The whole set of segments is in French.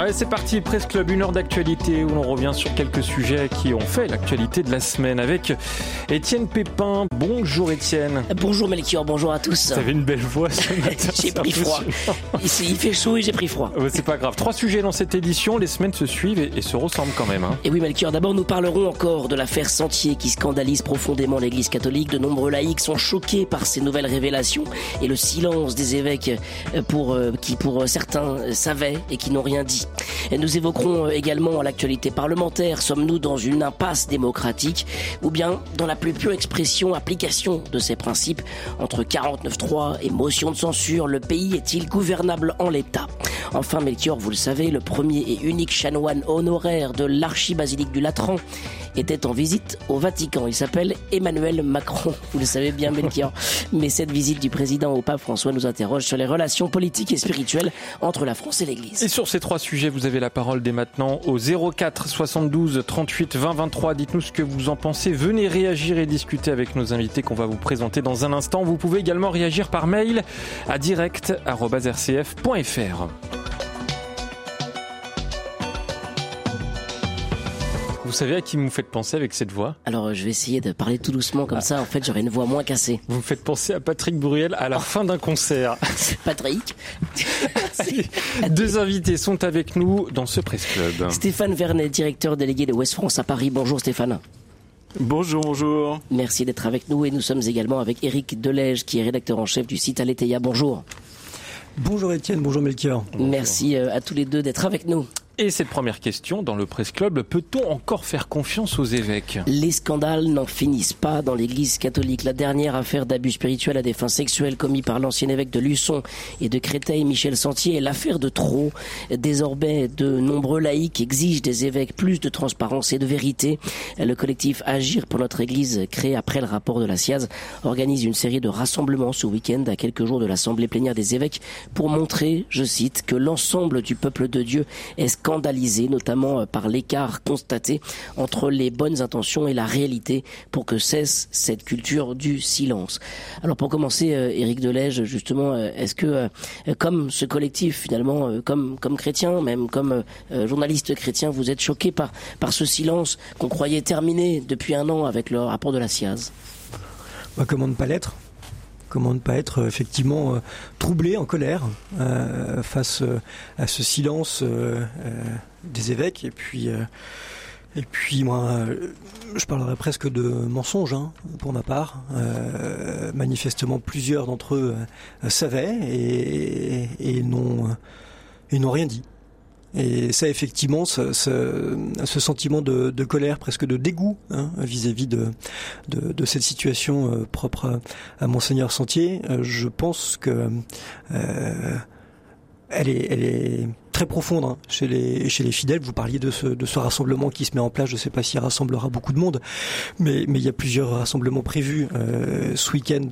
Allez, c'est parti, Presse Club, une heure d'actualité où l'on revient sur quelques sujets qui ont fait l'actualité de la semaine avec Étienne Pépin. Bonjour Étienne. Bonjour Melchior, bonjour à tous. Vous avez une belle voix ce matin. j'ai pris froid. Il fait chaud et j'ai pris froid. c'est pas grave. Trois sujets dans cette édition, les semaines se suivent et, se ressemblent quand même. Hein. Et oui Melchior, d'abord nous parlerons encore de l'affaire Sentier qui scandalise profondément l'église catholique. De nombreux laïcs sont choqués par ces nouvelles révélations et le silence des évêques euh, pour, euh, qui pour certains savaient et qui n'ont rien dit. Et nous évoquerons également l'actualité parlementaire. Sommes-nous dans une impasse démocratique ou bien dans la plus pure expression, application de ces principes Entre 49.3 et motion de censure, le pays est-il gouvernable en l'état? Enfin, Melchior, vous le savez, le premier et unique chanoine honoraire de l'archibasilique du Latran était en visite au Vatican. Il s'appelle Emmanuel Macron, vous le savez bien Melchior. Mais cette visite du président au pape François nous interroge sur les relations politiques et spirituelles entre la France et l'Église. Et sur ces trois sujets, vous avez la parole dès maintenant au 04 72 38 20 23. Dites-nous ce que vous en pensez. Venez réagir et discuter avec nos invités qu'on va vous présenter dans un instant. Vous pouvez également réagir par mail à direct.rcf.fr. Vous savez à qui vous me faites penser avec cette voix Alors, euh, je vais essayer de parler tout doucement comme ça. En fait, j'aurai une voix moins cassée. Vous me faites penser à Patrick Bourriel à la oh. fin d'un concert. Patrick Deux invités sont avec nous dans ce Presse Club. Stéphane Vernet, directeur délégué de West France à Paris. Bonjour Stéphane. Bonjour, bonjour. Merci d'être avec nous et nous sommes également avec Éric Delège qui est rédacteur en chef du site Aletheia. Bonjour. Bonjour Étienne, bonjour Melchior. Merci euh, à tous les deux d'être avec nous. Et cette première question dans le Presse Club, peut-on encore faire confiance aux évêques? Les scandales n'en finissent pas dans l'Église catholique. La dernière affaire d'abus spirituel à des fins sexuelles commis par l'ancien évêque de Luçon et de Créteil, Michel Sentier, est l'affaire de trop. Désormais, de nombreux laïcs exigent des évêques plus de transparence et de vérité. Le collectif Agir pour notre Église, créé après le rapport de la SIAZ, organise une série de rassemblements ce week-end à quelques jours de l'Assemblée plénière des évêques pour montrer, je cite, que l'ensemble du peuple de Dieu est scandaleux notamment euh, par l'écart constaté entre les bonnes intentions et la réalité pour que cesse cette culture du silence. Alors pour commencer, euh, Éric Delège, justement, euh, est-ce que comme ce collectif finalement, comme comme chrétien, même comme journaliste chrétien, vous êtes choqué par par ce silence qu'on croyait terminé depuis un an avec le rapport de la SIAZ bah, Comment ne pas l'être? Comment ne pas être euh, effectivement euh, troublé, en colère euh, face à ce silence des évêques. Et puis, et puis moi, je parlerai presque de mensonges hein, pour ma part. manifestement, plusieurs d'entre eux savaient et, et n'ont rien dit. Et ça, effectivement, ce, sentiment de, colère, presque de dégoût hein, vis-à-vis de, cette situation euh, propre à, Monseigneur Sentier, euh, je pense que euh, elle, est, très profonde hein, chez, les, fidèles. Vous parliez de ce, rassemblement qui se met en place. Je ne sais pas s'il rassemblera beaucoup de monde, mais, mais il y a plusieurs rassemblements prévus ce week-end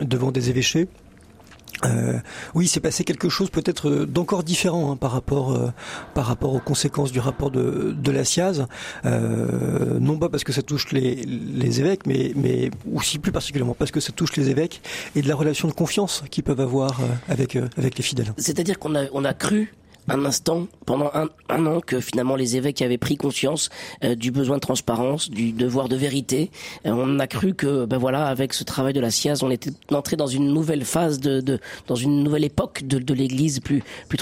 devant des évêchés. Euh, oui, c'est passé quelque chose peut-être euh, d'encore différent hein, par rapport euh, par rapport aux conséquences du rapport de, de la SIAZ. Euh, non pas parce que ça touche les, les évêques, mais mais aussi plus particulièrement parce que ça touche les évêques et de la relation de confiance qu'ils peuvent avoir avec avec les fidèles. C'est-à-dire qu'on a on a cru un instant, pendant un, an, que finalement les évêques avaient pris conscience euh, du besoin de transparence, du devoir de vérité. Euh, on a cru que, ben voilà, avec ce travail de la SIAZ, on était entré dans une nouvelle phase de, de dans une nouvelle époque de, de l'Église plus plus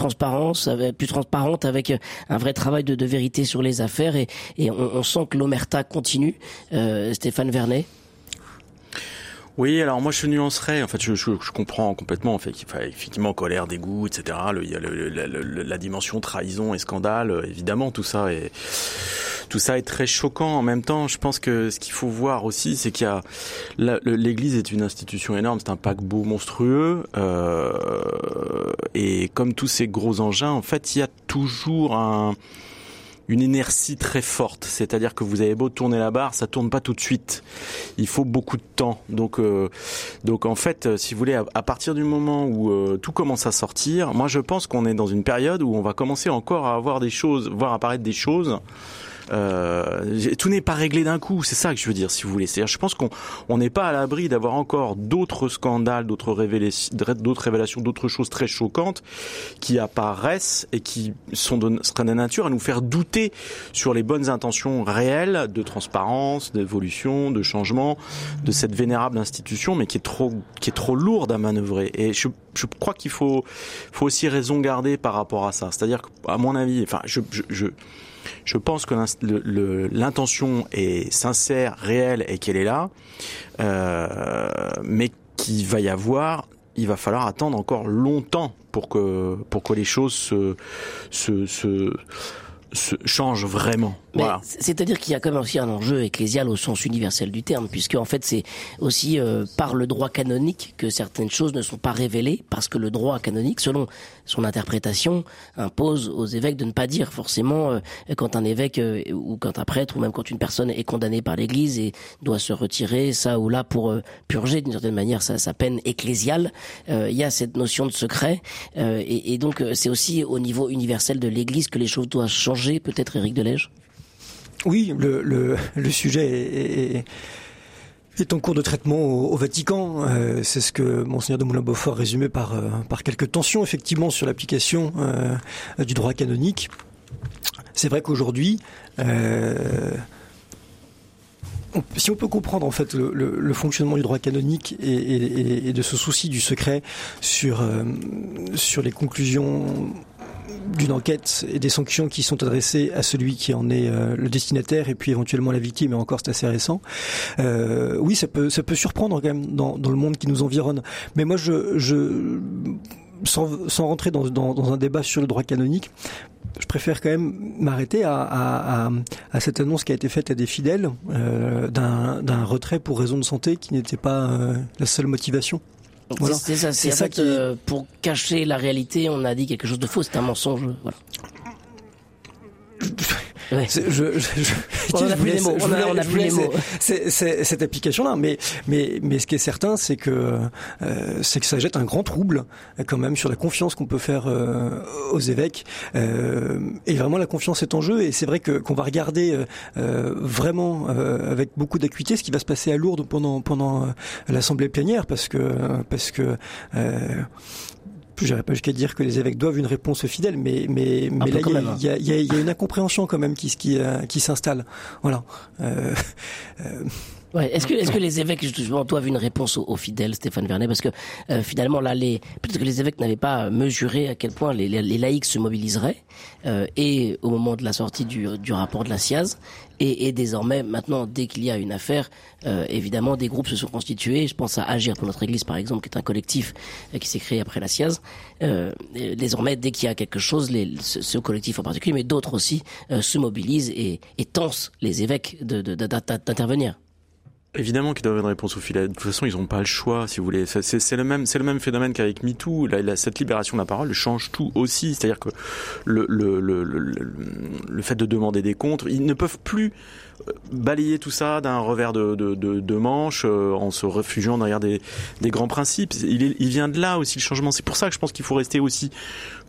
plus transparente, avec un vrai travail de, de vérité sur les affaires. Et, et on, on sent que l'omerta continue. Euh, Stéphane Vernet. Oui, alors moi je nuancerais. En fait, je, je, je comprends complètement. En fait, effectivement, colère, dégoût, etc. il y a la dimension trahison et scandale. Évidemment, tout ça est tout ça est très choquant. En même temps, je pense que ce qu'il faut voir aussi, c'est qu'il y a l'Église est une institution énorme. C'est un paquebot monstrueux. Euh, et comme tous ces gros engins, en fait, il y a toujours un une inertie très forte. C'est-à-dire que vous avez beau tourner la barre, ça tourne pas tout de suite. Il faut beaucoup de temps. Donc, euh, donc en fait, euh, si vous voulez, à, partir du moment où euh, tout commence à sortir, moi je pense qu'on est dans une période où on va commencer encore à avoir des choses, voir apparaître des choses tout n'est pas réglé d'un coup. C'est ça que je veux dire, si vous voulez. C'est-à-dire, je pense qu'on on n'est pas à l'abri d'avoir encore d'autres scandales, d'autres révélations, d'autres choses très choquantes qui apparaissent et qui sont de, seraient de nature à nous faire douter sur les bonnes intentions réelles de transparence, d'évolution, de changement de cette vénérable institution, mais qui est trop, qui est trop lourde à manœuvrer. Et je, crois qu'il faut, faut aussi raison garder par rapport à ça. C'est-à-dire qu'à mon avis, enfin, je, pense que l'intention est sincère, réelle et qu'elle est là, euh, mais qu'il va y avoir, il va falloir attendre encore longtemps pour que pour que les choses se, se, se se change vraiment. Voilà. C'est-à-dire qu'il y a quand même aussi un enjeu ecclésial au sens universel du terme, puisque en fait c'est aussi euh, par le droit canonique que certaines choses ne sont pas révélées, parce que le droit canonique, selon son interprétation, impose aux évêques de ne pas dire forcément euh, quand un évêque euh, ou quand un prêtre ou même quand une personne est condamnée par l'Église et doit se retirer ça ou là pour purger d'une certaine manière sa, sa peine ecclésiale. il y a cette notion de secret, et, et donc c'est aussi au niveau universel de l'Église que les choses doivent changer peut-être Éric Delège Oui, le, le, sujet est, en cours de traitement au, Vatican. Euh, c'est ce que Monseigneur de Moulin-Beaufort résumait par, euh, par quelques tensions, effectivement, sur l'application euh, du droit canonique. C'est vrai qu'aujourd'hui, si on peut comprendre en fait le, fonctionnement du droit canonique et, de ce souci du secret sur sur les conclusions d'une enquête et des sanctions qui sont adressées à celui qui en est euh, le destinataire et puis éventuellement la victime, et encore c'est assez récent. Euh, oui, ça peut, ça peut surprendre quand même dans, le monde qui nous environne. Mais moi, je, sans, rentrer dans, un débat sur le droit canonique, je préfère quand même m'arrêter à, cette annonce qui a été faite à des fidèles euh, d'un retrait pour raison de santé qui n'était pas la seule motivation. C'est ça, c'est en fait, euh, pour cacher la réalité, on a dit quelque chose de faux, c'est un mensonge. Voilà. Je, je, je, on a plus les mots. On a, plus les mots. C'est, cette application-là, mais mais mais ce qui est certain, c'est que euh, c'est que ça jette un grand trouble quand même sur la confiance qu'on peut faire euh, aux évêques. Euh, et vraiment, la confiance est en jeu. Et c'est vrai que qu'on va regarder euh, vraiment avec beaucoup d'acuité ce qui va se passer à Lourdes pendant pendant l'assemblée plénière, parce que parce que j'irai pas jusqu'à dire que les évêques doivent une réponse fidèle, mais mais mais là il y a, y, a, y a, une incompréhension quand même qui qui euh, qui s'installe. Voilà. Euh, euh, Ouais. Est-ce que, est-ce que les évêques justement doivent une réponse aux, fidèles, Stéphane Vernet, parce que euh, finalement là, les peut-être que les évêques n'avaient pas mesuré à quel point les, les, laïcs se mobiliseraient euh, et au moment de la sortie du, du rapport de la SIAZ et, et désormais maintenant dès qu'il y a une affaire, euh, évidemment des groupes se sont constitués. Je pense à Agir pour notre Église par exemple, qui est un collectif euh, qui s'est créé après la SIAZ. Euh, désormais dès qu'il y a quelque chose, les, ce, collectif en particulier, mais d'autres aussi se mobilisent et, et les évêques d'intervenir. De, de, Évidemment qu'ils doivent avoir une réponse au filet. De toute façon, ils n'ont pas le choix, si vous voulez. C'est le même, c'est le même phénomène qu'avec MeToo. Là, cette libération de la parole change tout aussi. C'est-à-dire que le, le, le, le fait de demander des comptes, ils ne peuvent plus balayer tout ça d'un revers de, manche euh, en se réfugiant derrière des, grands principes. Il, vient de là aussi le changement. C'est pour ça que je pense qu'il faut rester aussi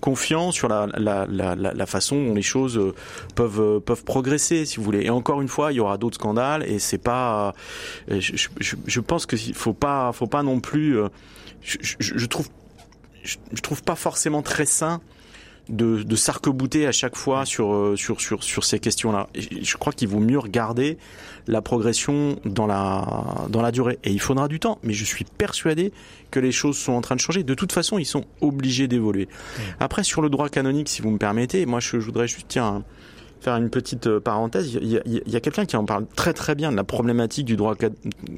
confiant sur la, façon dont les choses euh, peuvent euh, peuvent progresser, si vous voulez. Et encore une fois, il y aura d'autres scandales et c'est pas. Je, je, je pense qu'il faut pas faut pas non plus. Je, je trouve je trouve pas forcément très sain de, de s'arc-bouter à chaque fois sur, euh, sur, sur, sur ces questions-là. Je crois qu'il vaut mieux regarder la progression dans la, dans la durée. Et il faudra du temps, mais je suis persuadé que les choses sont en train de changer. De toute façon, ils sont obligés d'évoluer. Après, sur le droit canonique, si vous me permettez, moi je, voudrais juste, tiens, faire une petite euh, parenthèse. Il y a, quelqu'un qui en parle très très bien de la problématique du droit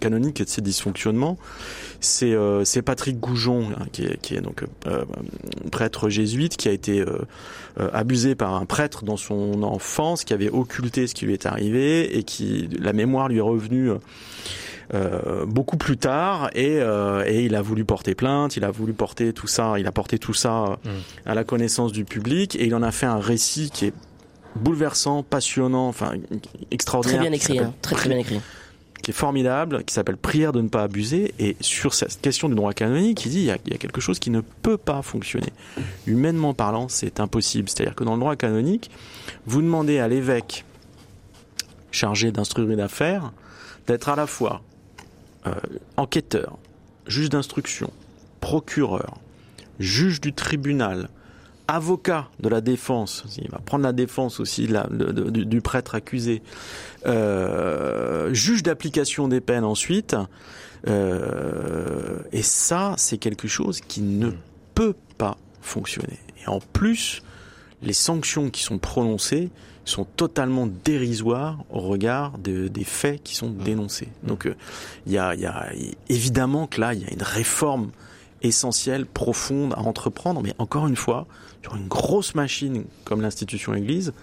canonique et de ses dysfonctionnements. C'est euh, Patrick Goujon, hein, qui, est, qui, est, donc euh, prêtre jésuite, qui a été euh, euh, abusé par un prêtre dans son enfance, qui avait occulté ce qui lui est arrivé et qui la mémoire lui est revenue. Euh, beaucoup plus tard et, euh, et, il a voulu porter plainte, il a voulu porter tout ça, il a porté tout ça mmh. à la connaissance du public et il en a fait un récit qui est bouleversant, passionnant, enfin extraordinaire. Très bien écrit, hein. très très bien écrit. Qui est formidable, qui s'appelle Prière de ne pas abuser. Et sur cette question du droit canonique, il dit il y a, il y a quelque chose qui ne peut pas fonctionner. Humainement parlant, c'est impossible. C'est-à-dire que dans le droit canonique, vous demandez à l'évêque chargé d'instruire une affaire d'être à la fois euh, enquêteur, juge d'instruction, procureur, juge du tribunal, avocat de la défense, il va prendre la défense aussi du, prêtre accusé, euh, juge d'application des peines ensuite, euh, et ça c'est quelque chose qui ne peut pas fonctionner. Et en plus, les sanctions qui sont prononcées sont totalement dérisoires au regard des faits qui sont dénoncés. Donc euh, il y, a, y, a, évidemment que là, il y a une réforme essentielle, profonde à entreprendre, mais encore une fois, sur une grosse machine comme l'institution Église,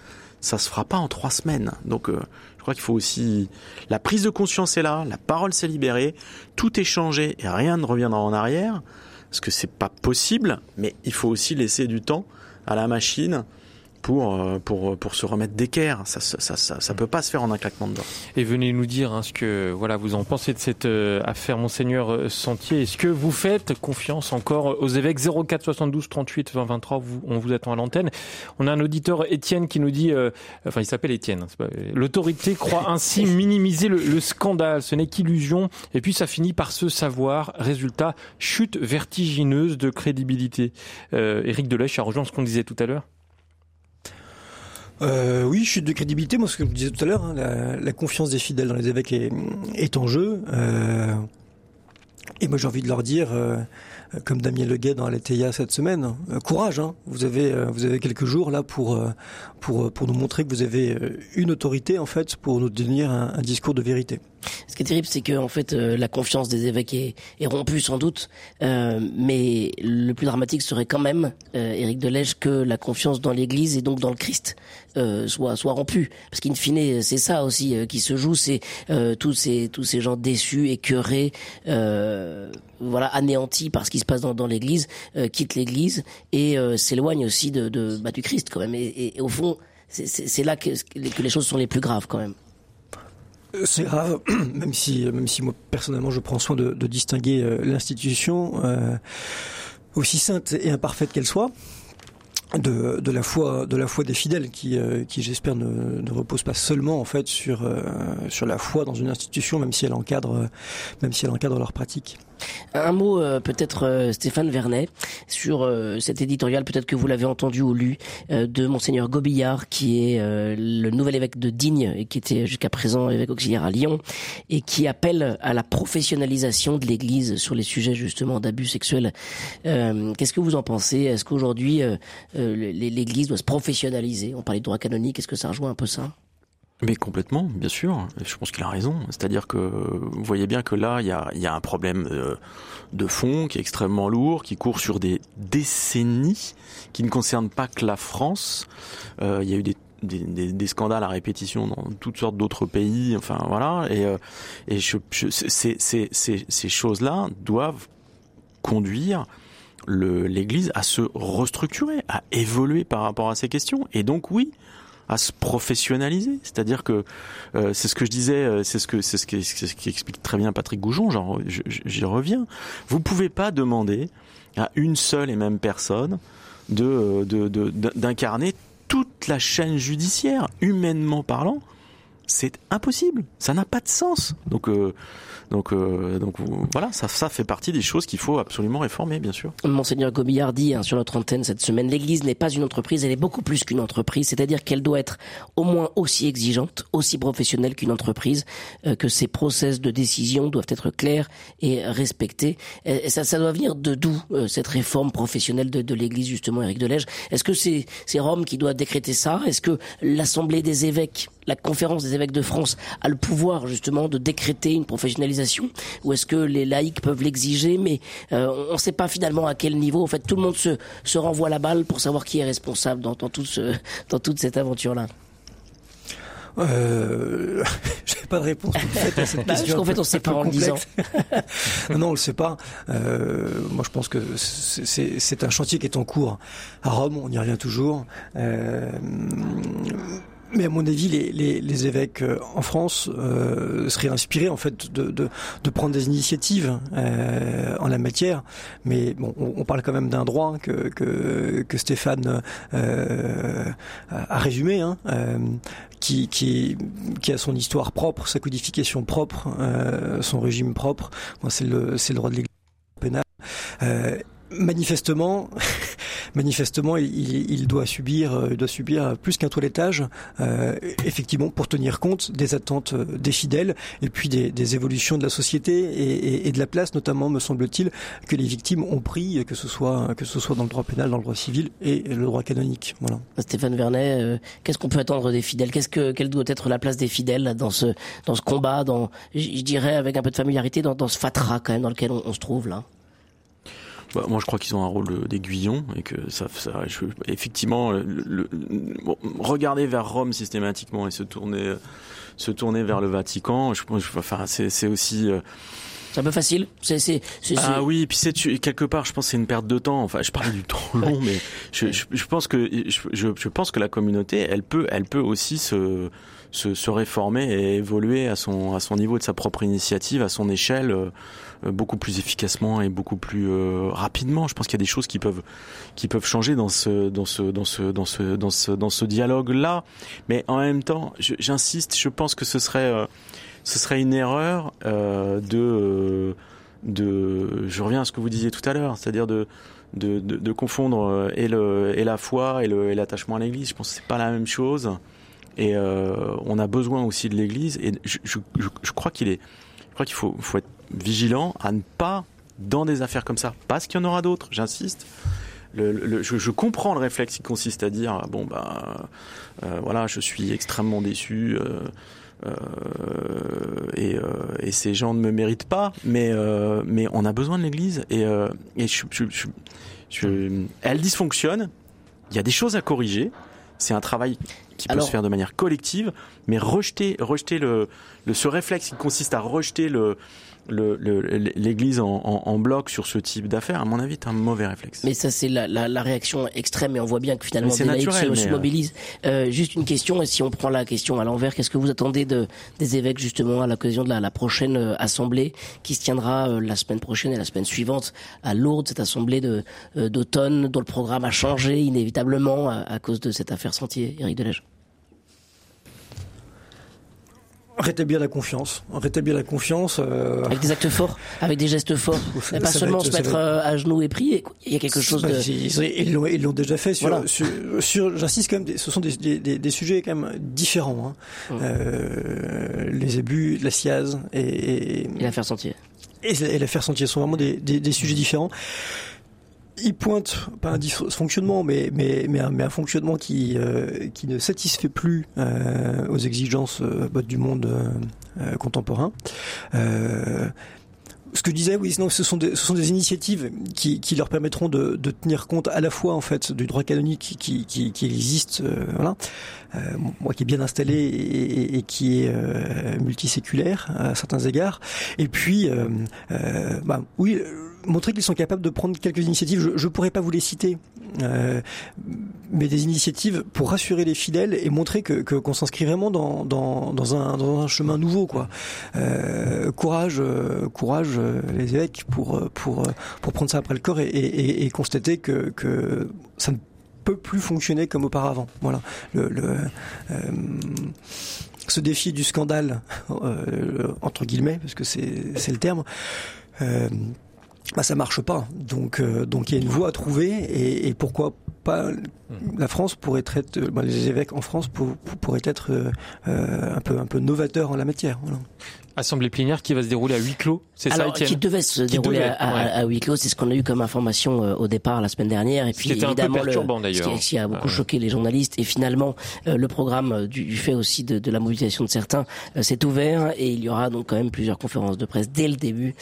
ça se fera pas en trois semaines. Donc euh, je crois qu'il faut aussi la prise de conscience est là, la parole s'est libérée, tout est changé et rien ne reviendra en arrière parce que c'est pas possible, mais il faut aussi laisser du temps à la machine pour, euh, pour, pour se remettre d'équerre. Ça, ça, ça, ça, peut pas se faire en un claquement de doigts. Et venez nous dire hein, ce que voilà vous en pensez de cette euh, affaire, monseigneur euh, Sentier. Est-ce que vous faites confiance encore aux évêques? 04 72 38 20 23 On vous attend à l'antenne. On a un auditeur Étienne qui nous dit, enfin il s'appelle Étienne. Hein, l'autorité croit ainsi minimiser le, le scandale. Ce n'est qu'illusion. Et puis ça finit par se savoir. Résultat, chute vertigineuse de crédibilité. Éric Delèche a rejoint ce qu'on disait tout à l'heure. Euh, oui, chute de crédibilité. Moi, ce que je disais tout à l'heure, hein, la, confiance des fidèles dans les évêques est, en jeu. Euh, et moi, j'ai envie de leur dire, euh, comme Damien Leguet dans l'Eteia cette semaine, euh, courage. Hein. vous avez, vous avez quelques jours là pour, pour, pour nous montrer que vous avez une autorité en fait pour nous tenir un discours de vérité. Ce qui est terrible, c'est que en fait, la confiance des évêques est, est rompue sans doute, mais le plus dramatique serait quand même, Éric Delège, que la confiance dans l'Église et donc dans le Christ soit soit rompue, parce qu'in fine, c'est ça aussi qui se joue, c'est tous ces tous ces gens déçus, écœurés. Euh, voilà anéanti par ce qui se passe dans, dans l'Église, euh, quitte l'Église et euh, s'éloigne aussi de, de bah, du Christ quand même. Et, au fond, c'est là que, les choses sont les plus graves quand même. C'est grave, même si, même si moi personnellement je prends soin de, distinguer l'institution, aussi sainte et imparfaite qu'elle soit, de, la foi de la foi des fidèles qui euh, qui j'espère ne, repose pas seulement en fait sur euh, sur la foi dans une institution même si elle encadre même si elle encadre leur pratique. Un mot euh, peut-être Stéphane Vernet sur cet éditorial peut-être que vous l'avez entendu ou lu de monseigneur Gobillard qui est le nouvel évêque de Digne et qui était jusqu'à présent évêque auxiliaire à Lyon et qui appelle à la professionnalisation de l'église sur les sujets justement d'abus sexuels. qu'est-ce que vous en pensez? Est-ce qu'aujourd'hui l'Église doit se professionnaliser? On parlait de droit canonique, est-ce que ça rejoint un peu ça? Mais complètement, bien sûr. Je pense qu'il a raison. C'est-à-dire que vous voyez bien que là, il y a, un problème euh, de fond qui est extrêmement lourd, qui court sur des décennies, qui ne concerne pas que la France. Euh, il y a eu des, scandales à répétition dans toutes sortes d'autres pays. Enfin voilà. Et, euh, et ces choses-là doivent conduire l'Église à se restructurer, à évoluer par rapport à ces questions. Et donc oui, à se professionnaliser. C'est-à-dire que euh, c'est ce que je disais, euh, c'est ce que c'est ce, qui, ce explique très bien Patrick Goujon. J'y reviens. Vous pouvez pas demander à une seule et même personne de d'incarner de, toute la chaîne judiciaire, humainement parlant. C'est impossible. Ça n'a pas de sens. Donc euh, donc, euh, donc voilà, ça, ça fait partie des choses qu'il faut absolument réformer, bien sûr. Monseigneur Gobillard dit hein, sur notre antenne cette semaine, l'Église n'est pas une entreprise, elle est beaucoup plus qu'une entreprise, c'est-à-dire qu'elle doit être au moins aussi exigeante, aussi professionnelle qu'une entreprise, euh, que ses process de décision doivent être clairs et respectés. Et ça, ça doit venir de d'où euh, cette réforme professionnelle de, de l'Église justement, Éric Delège Est-ce que c'est c'est Rome qui doit décréter ça? Est-ce que l'Assemblée des évêques, la conférence des évêques de France a le pouvoir justement de décréter une professionnalisation ou est-ce que les laïcs peuvent l'exiger mais euh, on ne sait pas finalement à quel niveau en fait tout le monde se, se renvoie la balle pour savoir qui est responsable dans, dans, tout ce, dans toute cette aventure là euh, J'ai pas de réponse à cette bah, question. Parce fait, on ne sait pas en le disant. non, on le sait pas. Euh, moi, je pense que c'est un chantier qui est en cours. À Rome, on y revient toujours. Euh, mais à mon avis, les, les, les évêques euh, en France euh, seraient inspirés en fait de, de, de prendre des initiatives euh, en la matière. Mais bon, on, on parle quand même d'un droit que, que, que Stéphane euh, a résumé, hein, qui, qui, qui a son histoire propre, sa codification propre, son régime propre. Moi, c'est le, c'est le droit de l'Église pénale. Manifestement, manifestement, il, doit subir, euh, il doit subir plus qu'un toilettage, euh, effectivement, pour tenir compte des attentes euh, des fidèles et puis des, évolutions de la société et, de la place, notamment, me semble-t-il, que les victimes ont pris, que ce soit que ce soit dans le droit pénal, dans le droit civil et le droit canonique. Voilà. Stéphane Vernet, qu'est-ce qu'on peut attendre des fidèles? Qu'est-ce que quelle doit être la place des fidèles dans ce dans ce combat, dans je dirais avec un peu de familiarité, dans, ce fatras quand même dans lequel on se trouve là? Bah, moi, je crois qu'ils ont un rôle d'aiguillon et que ça, ça effectivement, le, regarder vers Rome systématiquement et se tourner, se tourner vers le Vatican, je, enfin, c'est aussi. Euh, c'est un peu facile. C'est, ah oui, et puis c'est quelque part, je pense que c'est une perte de temps. Enfin, je parle du temps long, mais je, je, pense que je, je, pense que la communauté, elle peut, elle peut aussi se, se, se réformer et évoluer à son à son niveau de sa propre initiative, à son échelle. Euh, beaucoup plus efficacement et beaucoup plus euh, rapidement. Je pense qu'il y a des choses qui peuvent qui peuvent changer dans ce dans ce dans ce dans ce dans ce dans ce dialogue là. Mais en même temps, j'insiste, je pense que ce serait euh, ce serait une erreur de de je reviens à ce que vous disiez tout à l'heure, c'est-à-dire de de, confondre et, le, et la foi et, l'attachement à l'Église. Je pense que c'est pas la même chose. Et on a besoin aussi de l'Église. Et je, je crois qu'il est, je crois qu'il faut, faut être vigilant à ne pas, dans des affaires comme ça, parce qu'il y en aura d'autres, j'insiste, le, je, je, comprends le réflexe qui consiste à dire bon bah euh, voilà je suis extrêmement déçu euh, euh, et, et, ces gens ne me méritent pas mais mais on a besoin de l'Église et, et je, je, je, elle dysfonctionne il y a des choses à corriger c'est un travail qui peut se faire de manière collective mais rejeter rejeter le, le ce réflexe qui consiste à rejeter le l'Église en, en, bloc sur ce type d'affaires, à mon avis, est un mauvais réflexe. Mais ça, c'est la, la, la, réaction extrême, et on voit bien que finalement, des laïcs se, se, euh, mobilisent. Euh, juste une question, et si on prend la question à l'envers, qu'est-ce que vous attendez de, des évêques justement à l'occasion de la, la, prochaine euh, assemblée qui se tiendra euh, la semaine prochaine et la semaine suivante à Lourdes, cette assemblée de d'automne dont le programme a changé inévitablement à, à cause de cette affaire Sentier, Éric Delège Rétablir la confiance, rétablir la confiance. Euh... Avec des actes forts, avec des gestes forts. Ça, pas seulement se mettre euh, à genoux et prier. Il y a quelque chose de. Ils l'ont, ils l'ont déjà fait. Sur, voilà. sur, sur j'insiste quand même. Ce sont des, des, des, sujets quand même différents. Hein. Euh, les abus, la SIAZ et, et, et l'affaire Sentier. Et, et l'affaire Sentier sont vraiment des, des sujets différents il pointe pas un dysfonctionnement, mais mais mais un, mais un fonctionnement qui euh, qui ne satisfait plus euh, aux exigences euh, du monde euh, contemporain. ce que je disais, oui, sinon, ce sont des, ce sont des initiatives qui, qui leur permettront de, de tenir compte à la fois en fait du droit canonique qui, qui, qui existe, voilà, moi qui est bien installé et, et qui est multiséculaire à certains égards, et puis, bah, oui montrer qu'ils sont capables de prendre quelques initiatives. Je ne pourrais pas vous les citer, euh, mais des initiatives pour rassurer les fidèles et montrer que qu'on s'inscrit vraiment dans, dans, un, dans un chemin nouveau. Quoi. Euh, courage, euh, courage euh, les évêques pour, pour, pour prendre ça après le corps et, constater que, que ça ne peut plus fonctionner comme auparavant. Voilà. Le, ce défi du scandale, entre guillemets, parce que c'est le terme, euh, bah ça marche pas. Donc euh, donc il y a une voie à trouver et, pourquoi pas la France pourrait être bah, les évêques en France pour, pourraient être euh, un peu un peu novateurs en la matière. Voilà. Assemblée plénière qui va se dérouler à huis clos, c'est ça, Étienne Qui devait se dérouler à, à, huis clos, c'est ce qu'on a eu comme information euh, au départ la semaine dernière. Et puis évidemment, un peu le, ce qui, a beaucoup choqué les journalistes. Et finalement, euh, le programme euh, du, du, fait aussi de, de, la mobilisation de certains s'est ouvert et il y aura donc quand même plusieurs conférences de presse dès le début.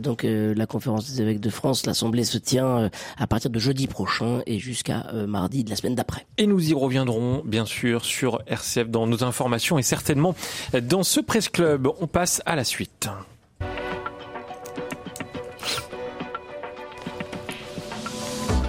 donc la conférence des évêques de France, l'Assemblée se tient à partir de jeudi prochain et jusqu'à mardi de la semaine d'après. Et nous y reviendrons bien sûr sur RCF dans nos informations et certainement dans ce presse club. On passe à la suite.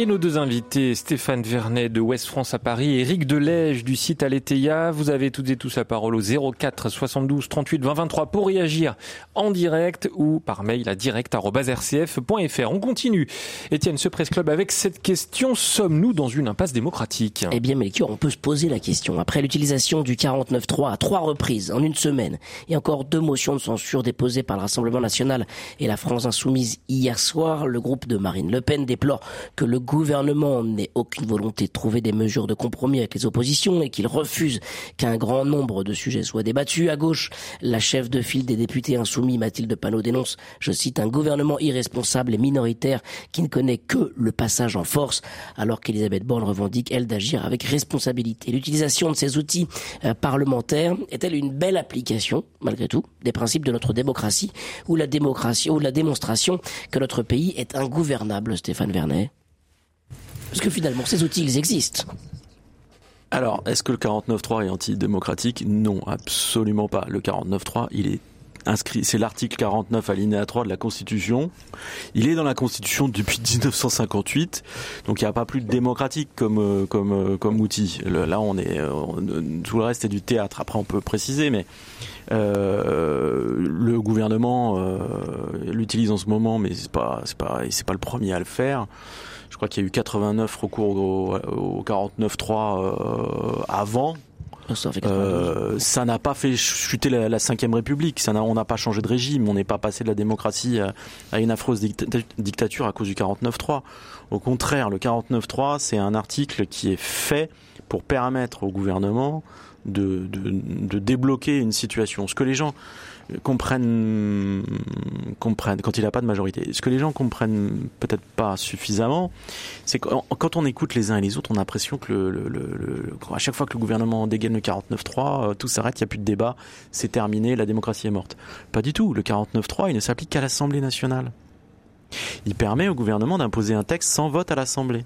Et nos deux invités, Stéphane Vernet de Ouest France à Paris et Eric Delège du site Aletheia. Vous avez toutes et tous la parole au 04 72 38 20 23 pour réagir en direct ou par mail à direct.rcf.fr. On continue. Étienne, ce Presse Club avec cette question. Sommes-nous dans une impasse démocratique? Eh bien, Melchior, on peut se poser la question. Après l'utilisation du 49.3 à trois reprises en une semaine et encore deux motions de censure déposées par le Rassemblement National et la France Insoumise hier soir, le groupe de Marine Le Pen déplore que le gouvernement n'ait aucune volonté de trouver des mesures de compromis avec les oppositions et qu'il refuse qu'un grand nombre de sujets soient débattus. À gauche, la chef de file des députés insoumis, Mathilde Panot, dénonce, je cite, un gouvernement irresponsable et minoritaire qui ne connaît que le passage en force, alors qu'Elisabeth Borne revendique, elle, d'agir avec responsabilité. L'utilisation de ces outils euh, parlementaires est-elle une belle application, malgré tout, des principes de notre démocratie ou la démocratie ou la démonstration que notre pays est ingouvernable, Stéphane Vernet? Parce que finalement, ces outils, ils existent. Alors, est-ce que le 49.3 est antidémocratique? Non, absolument pas. Le 49.3, il est inscrit, c'est l'article 49 alinéa 3 de la Constitution. Il est dans la Constitution depuis 1958, donc il n'y a pas plus de démocratique comme euh, euh, outil. Là, on est tout le reste est du théâtre. Après, on peut préciser, mais euh, le gouvernement l'utilise en ce moment, mais c'est pas c'est pas le premier à le faire. Je crois qu'il y a eu 89 recours au, au 49.3 euh, avant. Ah, euh, ça n'a pas fait chuter la, la 5 République. Ça on n'a pas changé de régime. On n'est pas passé de la démocratie à, une affreuse dictature à cause du 49.3. Au contraire, le 49.3, c'est un article qui est fait pour permettre au gouvernement de, de, de débloquer une situation. Ce que les gens comprennent, quand il n'a pas de majorité. Ce que les gens comprennent peut-être pas suffisamment, c'est que quand on écoute les uns et les autres, on a l'impression que le, à chaque fois que le gouvernement dégaine le 49-3, euh, tout s'arrête, il n'y a plus de débat, c'est terminé, la démocratie est morte. Pas du tout. Le 49-3, il ne s'applique qu'à l'Assemblée nationale. Il permet au gouvernement d'imposer un texte sans vote à l'Assemblée.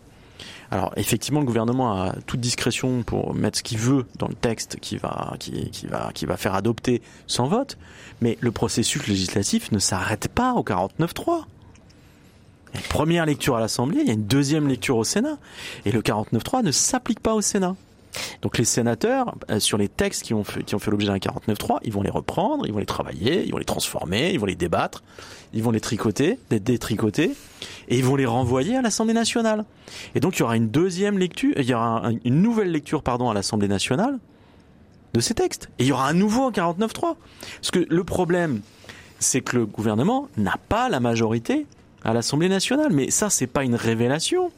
Alors effectivement, le gouvernement a toute discrétion pour mettre ce qu'il veut dans le texte qui va, faire adopter sans vote, mais le processus législatif ne s'arrête pas au 49-3. Il y a une première lecture à l'Assemblée, il y a une deuxième lecture au Sénat, et le 49-3 ne s'applique pas au Sénat. Donc les sénateurs, euh, sur les textes qui ont fait, qui ont fait l'objet d'un 49.3, ils vont les reprendre, ils vont les travailler, ils vont les transformer, ils vont les débattre, ils vont les tricoter, les détricoter, et ils vont les renvoyer à l'Assemblée nationale. Et donc il y aura une deuxième lecture, il y aura une nouvelle lecture pardon à l'Assemblée nationale de ces textes. Et il y aura un nouveau 49.3. Parce que le problème, c'est que le gouvernement n'a pas la majorité à l'Assemblée nationale. Mais ça, c'est pas une révélation.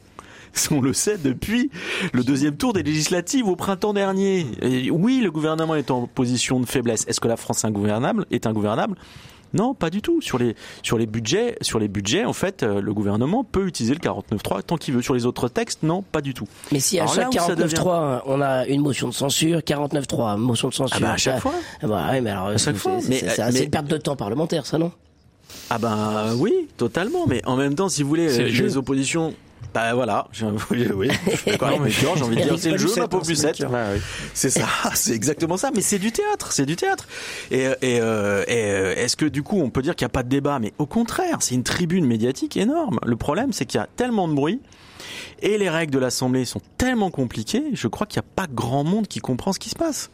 On le sait depuis le deuxième tour des législatives au printemps dernier. oui, le gouvernement est en position de faiblesse. Est-ce que la France est ingouvernable Est ingouvernable? Non, pas du tout. Sur les sur les budgets, sur les budgets, en fait, euh, le gouvernement peut utiliser le 49.3 tant qu'il veut. Sur les autres textes, non, pas du tout. Mais si à chaque 49.3, on a une motion de censure, 49.3, motion de censure. Ah bah à chaque fois. Ah bah ouais, mais alors à chaque fois. C'est une perte de temps parlementaire, ça non? Ah ben oui, totalement. Mais en même temps, si vous voulez, les oppositions bah voilà, j'ai oui, j'ai envie de dire c'est le jeu ma pauvre Lucette. C'est ça, c'est exactement ça, mais c'est du théâtre, c'est du théâtre. Et, et, euh, et euh, est-ce que du coup on peut dire qu'il n'y a pas de débat? Mais au contraire, c'est une tribune médiatique énorme. Le problème c'est qu'il y a tellement de bruit et les règles de l'Assemblée sont tellement compliquées, je crois qu'il n'y a pas grand monde qui comprend ce qui se passe.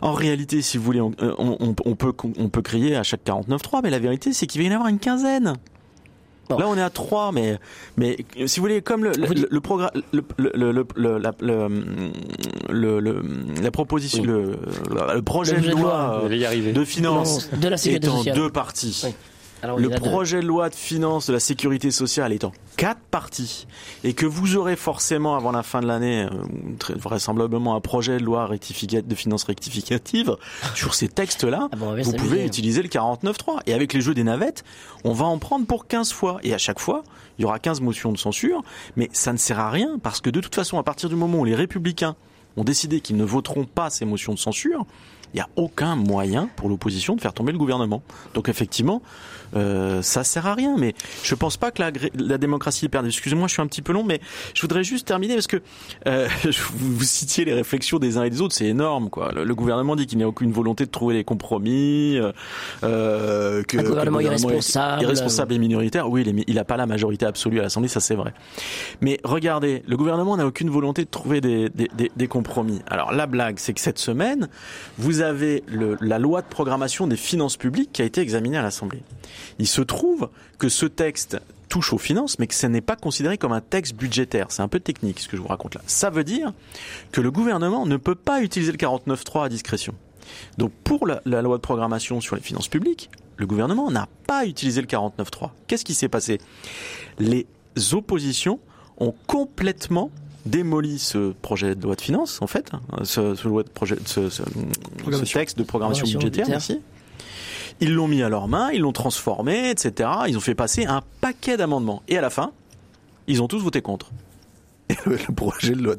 En réalité, si vous voulez, on, on, on peut, on peut crier à chaque 49.3, mais la vérité c'est qu'il va y en avoir une quinzaine. Là, on est à 3, mais, mais si vous voulez, comme le, le, le, programme, le, le, le, la, le, la proposition, le, le projet de loi de finances de la est en deux parties le projet de loi de finances de la sécurité sociale est en quatre parties et que vous aurez forcément avant la fin de l'année, euh, très vraisemblablement un projet de loi de finances rectificative sur ces textes-là, ah vous pouvez utiliser le 49.3. Et avec les jeux des navettes, on va en prendre pour 15 fois. Et à chaque fois, il y aura 15 motions de censure, mais ça ne sert à rien parce que de toute façon, à partir du moment où les républicains ont décidé qu'ils ne voteront pas ces motions de censure, il n'y a aucun moyen pour l'opposition de faire tomber le gouvernement. Donc effectivement, euh, ça sert à rien. Mais je pense pas que la, la démocratie est perdue. Excusez-moi, je suis un petit peu long, mais je voudrais juste terminer parce que euh, vous citiez les réflexions des uns et des autres, c'est énorme. Quoi. Le, gouvernement dit qu'il n'y a aucune volonté de trouver des compromis, euh, euh que, un gouvernement, que irresponsable, irresponsable et minoritaire. Oui, il n'a pas la majorité absolue à l'Assemblée, ça c'est vrai. Mais regardez, le gouvernement n'a aucune volonté de trouver des, des, des, des compromis. Alors la blague, c'est que cette semaine, vous vous avez le, la loi de programmation des finances publiques qui a été examinée à l'Assemblée. Il se trouve que ce texte touche aux finances, mais que ce n'est pas considéré comme un texte budgétaire. C'est un peu technique ce que je vous raconte là. Ça veut dire que le gouvernement ne peut pas utiliser le 49.3 à discrétion. Donc pour la, la, loi de programmation sur les finances publiques, le gouvernement n'a pas utilisé le 49.3. Qu'est-ce qui s'est passé? Les oppositions ont complètement démolit ce projet de loi de finances, en fait, hein, ce, ce, loi de projet, ce, ce, ce texte de programmation budgétaire, merci. Ils l'ont mis à leurs mains, ils l'ont transformé, etc. Ils ont fait passer un paquet d'amendements. Et à la fin, ils ont tous voté contre. Et le, le projet de loi,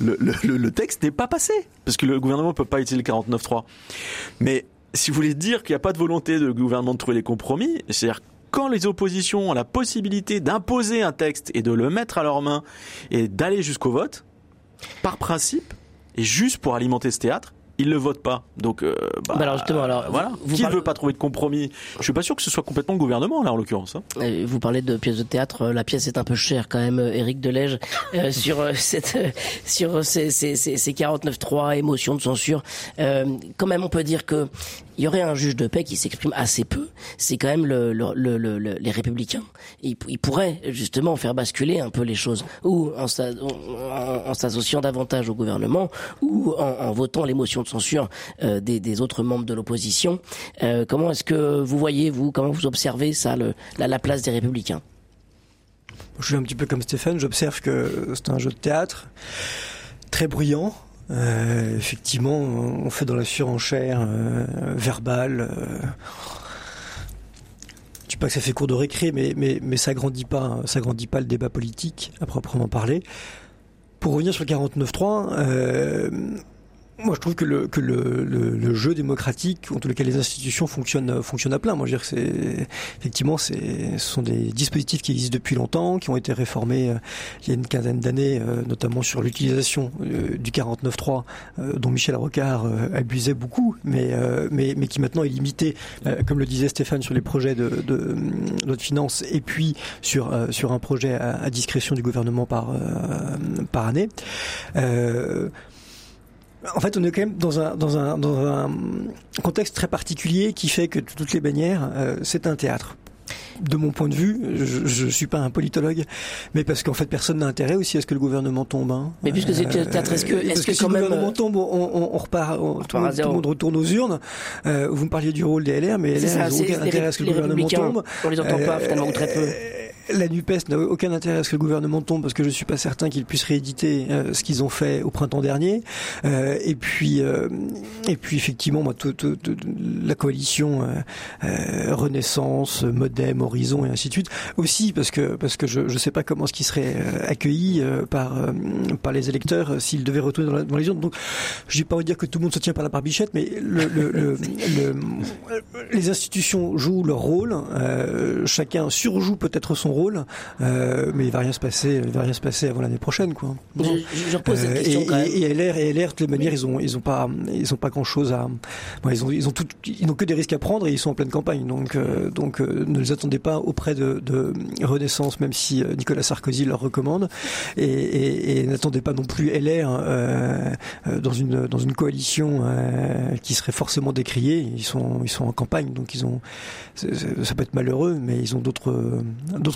le, le, le texte n'est pas passé parce que le gouvernement ne peut pas utiliser le 49.3. Mais si vous voulez dire qu'il n'y a pas de volonté de gouvernement de trouver des compromis, c'est-à-dire quand les oppositions ont la possibilité d'imposer un texte et de le mettre à leurs mains et d'aller jusqu'au vote, par principe, et juste pour alimenter ce théâtre, ils le votent pas. Donc, euh, bah, bah alors justement, alors voilà. Vous Qui ne parlez- veut pas trouver de compromis? Je suis pas sûr que ce soit complètement le gouvernement là en l'occurrence. hein. Euh, Vous parlez de pièces de théâtre, euh, la pièce est un peu chère quand même, euh, Éric Delège, euh, sur euh, cette, euh, sur ces, ces, ces, ces 49.3 émotions de censure. Euh, quand même, on peut dire que il y aurait un juge de paix qui s'exprime assez peu. C'est quand même le, le, le, le- le- les républicains. Ils, pourraient justement faire basculer un peu les choses, ou en, s'a- en, en s'associant davantage au gouvernement, ou en, votant les motions de censure euh, des, autres membres de l'opposition. Euh, comment est-ce que vous voyez, vous, comment vous observez ça, la, la place des républicains? Je suis un petit peu comme Stéphane, j'observe que c'est un jeu de théâtre très bruyant. Euh, effectivement, on fait dans la surenchère euh, verbale. Euh, je dis pas que ça fait cours de récré, mais, mais, ça grandit pas, ça grandit pas le débat politique à proprement parler. Pour revenir sur le 49.3, euh, moi je trouve que le, que le, le, le jeu démocratique, en tout cas les institutions fonctionnent, fonctionnent à plein. Moi je veux dire que c'est effectivement c'est, ce sont des dispositifs qui existent depuis longtemps, qui ont été réformés euh, il y a une quinzaine d'années, euh, notamment sur l'utilisation euh, du 49.3 euh, dont Michel Rocard abusait beaucoup, mais, mais, mais qui maintenant est limité, comme le disait Stéphane, sur les projets de, de, de et puis sur, sur un projet à, discrétion du gouvernement par, par année. En fait, on est quand même dans un, dans un, dans un contexte très particulier qui fait que toutes les bannières, euh, c'est un théâtre. De mon point de vue, je ne suis pas un politologue, mais parce qu'en fait personne n'a intérêt aussi à ce que le gouvernement tombe. Hein. Mais puisque c'est le théâtre, est-ce que- Euh, est-ce que si quand le gouvernement euh, tombe, on, on, on repart, on- tout, le monde, tout zéro. le monde retourne aux urnes. Euh, vous me parliez du rôle des LR, mais LR n'ont aucun intérêt à ce que le gouvernement tombe. on les entend pas finalement ou très peu. La NUPES n'a aucun intérêt à ce que le gouvernement tombe parce que je suis pas certain qu'ils puissent rééditer euh, ce qu'ils ont fait au printemps dernier. Euh, et puis, euh, et puis effectivement, moi, la coalition euh, euh, Renaissance, Modem, Horizon et ainsi de suite aussi parce que parce que je je sais pas comment ce qui serait euh, accueilli par par les électeurs s'ils devaient retourner dans, la- dans les urnes. Donc, je n'ai pas dire que tout le monde se tient par la barbichette, mais le, le, le, le- les institutions jouent leur rôle. Chacun surjoue peut-être son rôle, euh, mais il va rien se passer. Il va rien se passer avant l'année prochaine, quoi. Je, je- je repose cette Euh, question et, quand même. et, et LR et LR de toutes les manières ils ont ils ont pas ils ont pas grand chose à bon, ils ont ils ont tout ils n'ont que des risques à prendre et ils sont en pleine campagne donc euh, donc euh, ne les attendez pas auprès de, de Renaissance même si Nicolas Sarkozy leur recommande et, et, et n'attendez pas non plus LR dans une dans une coalition qui serait forcément décriée ils sont ils sont en campagne donc ils ont ça peut être malheureux mais ils ont d'autres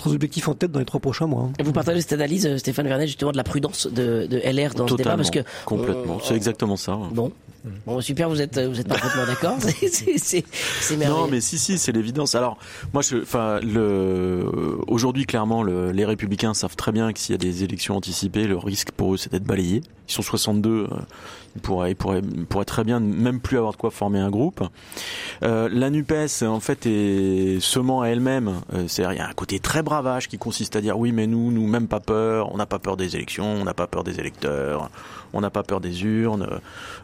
d'autres objectifs en tête dans les trois prochains mois hein. Et Vous partagez cette analyse, euh, Stéphane Vernet, justement de la prudence de, de LR dans ce débat Totalement, parce que complètement. on- C'est exactement ça. bon, Bon, super, vous êtes, vous êtes parfaitement d'accord. C'est merveilleux. Non, mais si, si, c'est l'évidence. Alors, moi, enfin, le, aujourd'hui, clairement, le, les Républicains savent très bien que s'il y a des élections anticipées, le risque pour eux, c'est d'être balayés. Ils sont 62, euh, ils pourraient très bien même plus avoir de quoi former un groupe. Euh, la Nupes, en fait, est semant à elle-même. Euh, c'est-à-dire, il y a un côté très bravage qui consiste à dire oui, mais nous, nous, même pas peur. On n'a pas peur des élections, on n'a pas peur des électeurs, on n'a pas peur des urnes.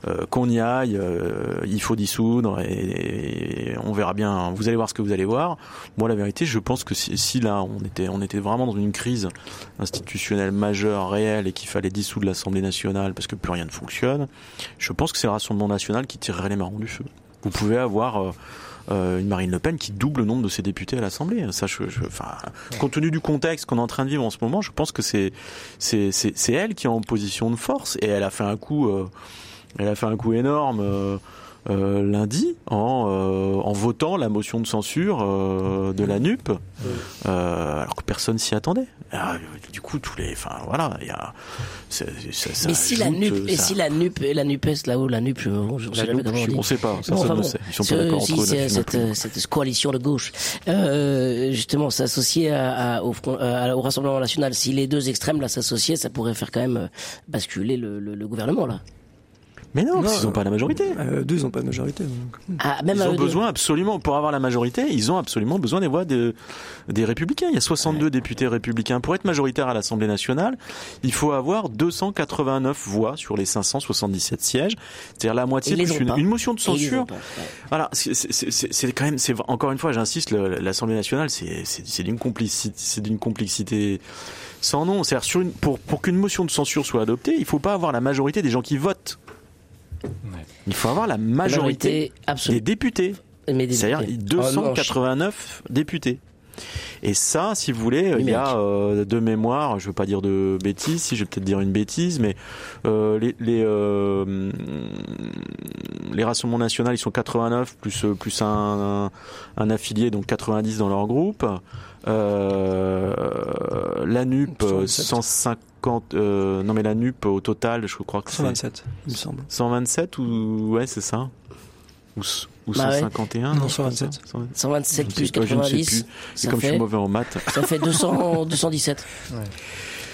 Euh, qu'on y aille, il faut dissoudre et, et, on verra bien. Vous allez voir ce que vous allez voir. Moi, la vérité, je pense que si, si là, on était, on était vraiment dans une crise institutionnelle majeure, réelle, et qu'il fallait dissoudre l'Assemblée nationale parce que plus rien ne fonctionne, je pense que c'est le Rassemblement national qui tirerait les marrons du feu. Vous pouvez avoir euh, euh, une Marine Le Pen qui double le nombre de ses députés à l'Assemblée. Ça, je, je, enfin, compte tenu du contexte qu'on est en train de vivre en ce moment, je pense que c'est c'est c'est elle qui est en position de force et elle a fait un coup. Euh, elle a fait un coup énorme. Euh, euh, lundi en, euh, en votant la motion de censure euh, de la NUP, euh, alors que personne s'y attendait. Alors, du coup, tous les, enfin voilà, il y a. Ça, ça, mais si la NUP, ça... et si la NUP, la Nupes là-haut, la NUP, je, je la jamais NUP, on sait pas, ça, bon, enfin, ne sait. Ils sont pas d'accord si entre eux. cette, cette coalition de gauche, euh, justement, s'associer à, à, au, à, au Rassemblement national, si les deux extrêmes là s'associaient, ça pourrait faire quand même basculer le, le, le gouvernement là. Mais non, non parce qu'ils n'ont pas la majorité. Euh, deux, ils n'ont pas de majorité. Donc. Ah, même ils ont besoin absolument, pour avoir la majorité, ils ont absolument besoin des voix de, des républicains. Il y a 62 ouais. députés républicains. Pour être majoritaire à l'Assemblée nationale, il faut avoir 289 voix sur les 577 sièges. C'est-à-dire la moitié plus une, une, motion de censure. Pas, ouais. Voilà, c'est quand même, c'est encore une fois, j'insiste, l'Assemblée nationale, c'est d'une complexité, c'est d'une complexité sans nom. C'est-à-dire sur une, pour, pour qu'une motion de censure soit adoptée, il faut pas avoir la majorité des gens qui votent. Ouais. Il faut avoir la majorité, la des députés. C'est-à-dire 289 oh, députés. Et ça, si vous voulez, il y a euh, de mémoire, je veux pas dire de bêtises, si je vais peut-être dire une bêtise, mais euh, les les, euh, les rassemblements nationaux, ils sont 89 plus plus un, un, un affilié, donc 90 dans leur groupe. Euh, la NUP 150 euh, non mais la NUP au total je crois que c'est 127 il me semble. 127 ou ouais c'est ça. Ou, ou bah 151 ouais. non 127 127 plus 90 c'est comme fait, je suis mauvais en maths. ça fait 200 217 ouais.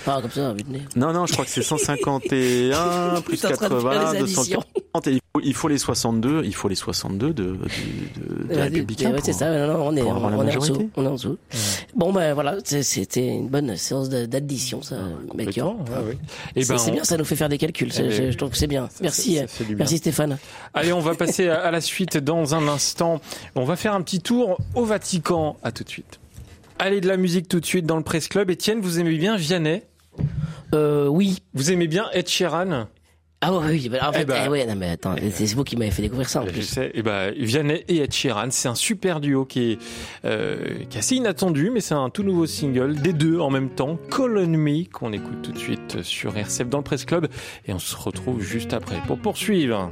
Pas comme ça, vite nez. Non, non, je crois que c'est 151 plus 80, 240. Et il, faut, il faut les 62, il faut les 62 de, de, de, de ouais, républicains. Ouais, c'est ça, non, non, on est, on, on est en dessous. On est en dessous. Ouais. Bon, ben voilà, c'était une bonne séance d'addition, ça, Melchior. Ah, oui. Et ben, c'est on... bien, ça nous fait faire des calculs. Eh je, je trouve que c'est bien. Merci, merci Stéphane. Allez, on va passer à, à la suite dans un instant. On va faire un petit tour au Vatican. À tout de suite. Allez, de la musique tout de suite dans le Presse Club. Étienne, vous aimez bien Vianney? Euh, oui. Vous aimez bien Ed Sheeran? Ah oui, oui. En fait, eh ben, eh ouais, non, mais attends, c'est vous qui m'avez fait découvrir ça en je plus. sais. Et ben, Vianney et Ed Sheeran, c'est un super duo qui est, euh, qui est assez inattendu, mais c'est un tout nouveau single des deux en même temps, Call on Me, qu'on écoute tout de suite sur RCF dans le Presse Club, et on se retrouve juste après pour poursuivre.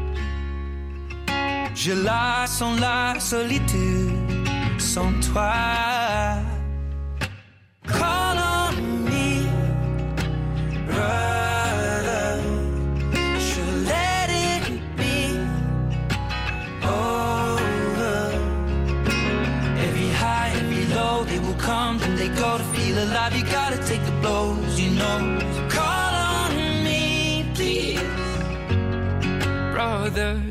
Je la sens la solitude sans toi. Call on me, brother. Should let it be over. Every high, every low, they will come and they go to feel alive. You gotta take the blows, you know. Call on me, please, brother.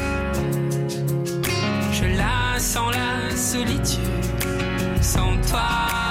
Sans la solitude, sans toi.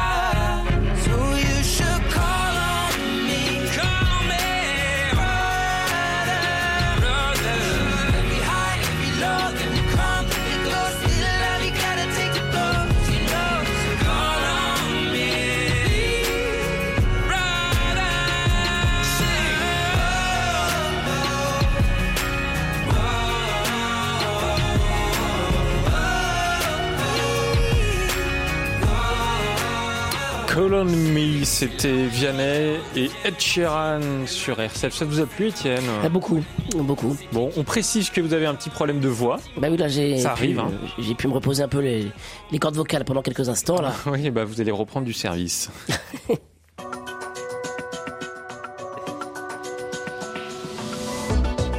Call on Me, c'était Vianney et Ed Sheeran sur RCF. Ça vous a plu, Étienne Ah, beaucoup, beaucoup. Bon, on précise que vous avez un petit problème de voix. Bah oui, là, j'ai Ça pu, arrive, hein. j'ai pu me reposer un peu les, les cordes vocales pendant quelques instants, là. Oui, bah vous allez reprendre du service.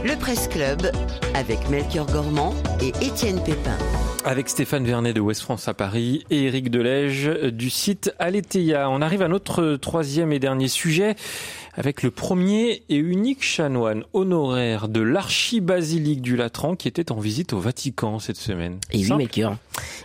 Le Presse Club avec Melchior Gormand et Étienne Pépin. Avec Stéphane Vernet de Ouest France à Paris et Éric Delège du site Aletheia. On arrive à notre troisième et dernier sujet avec le premier et unique chanoine honoraire de l'archibasilique du Latran qui était en visite au Vatican cette semaine. Et oui. Melchior.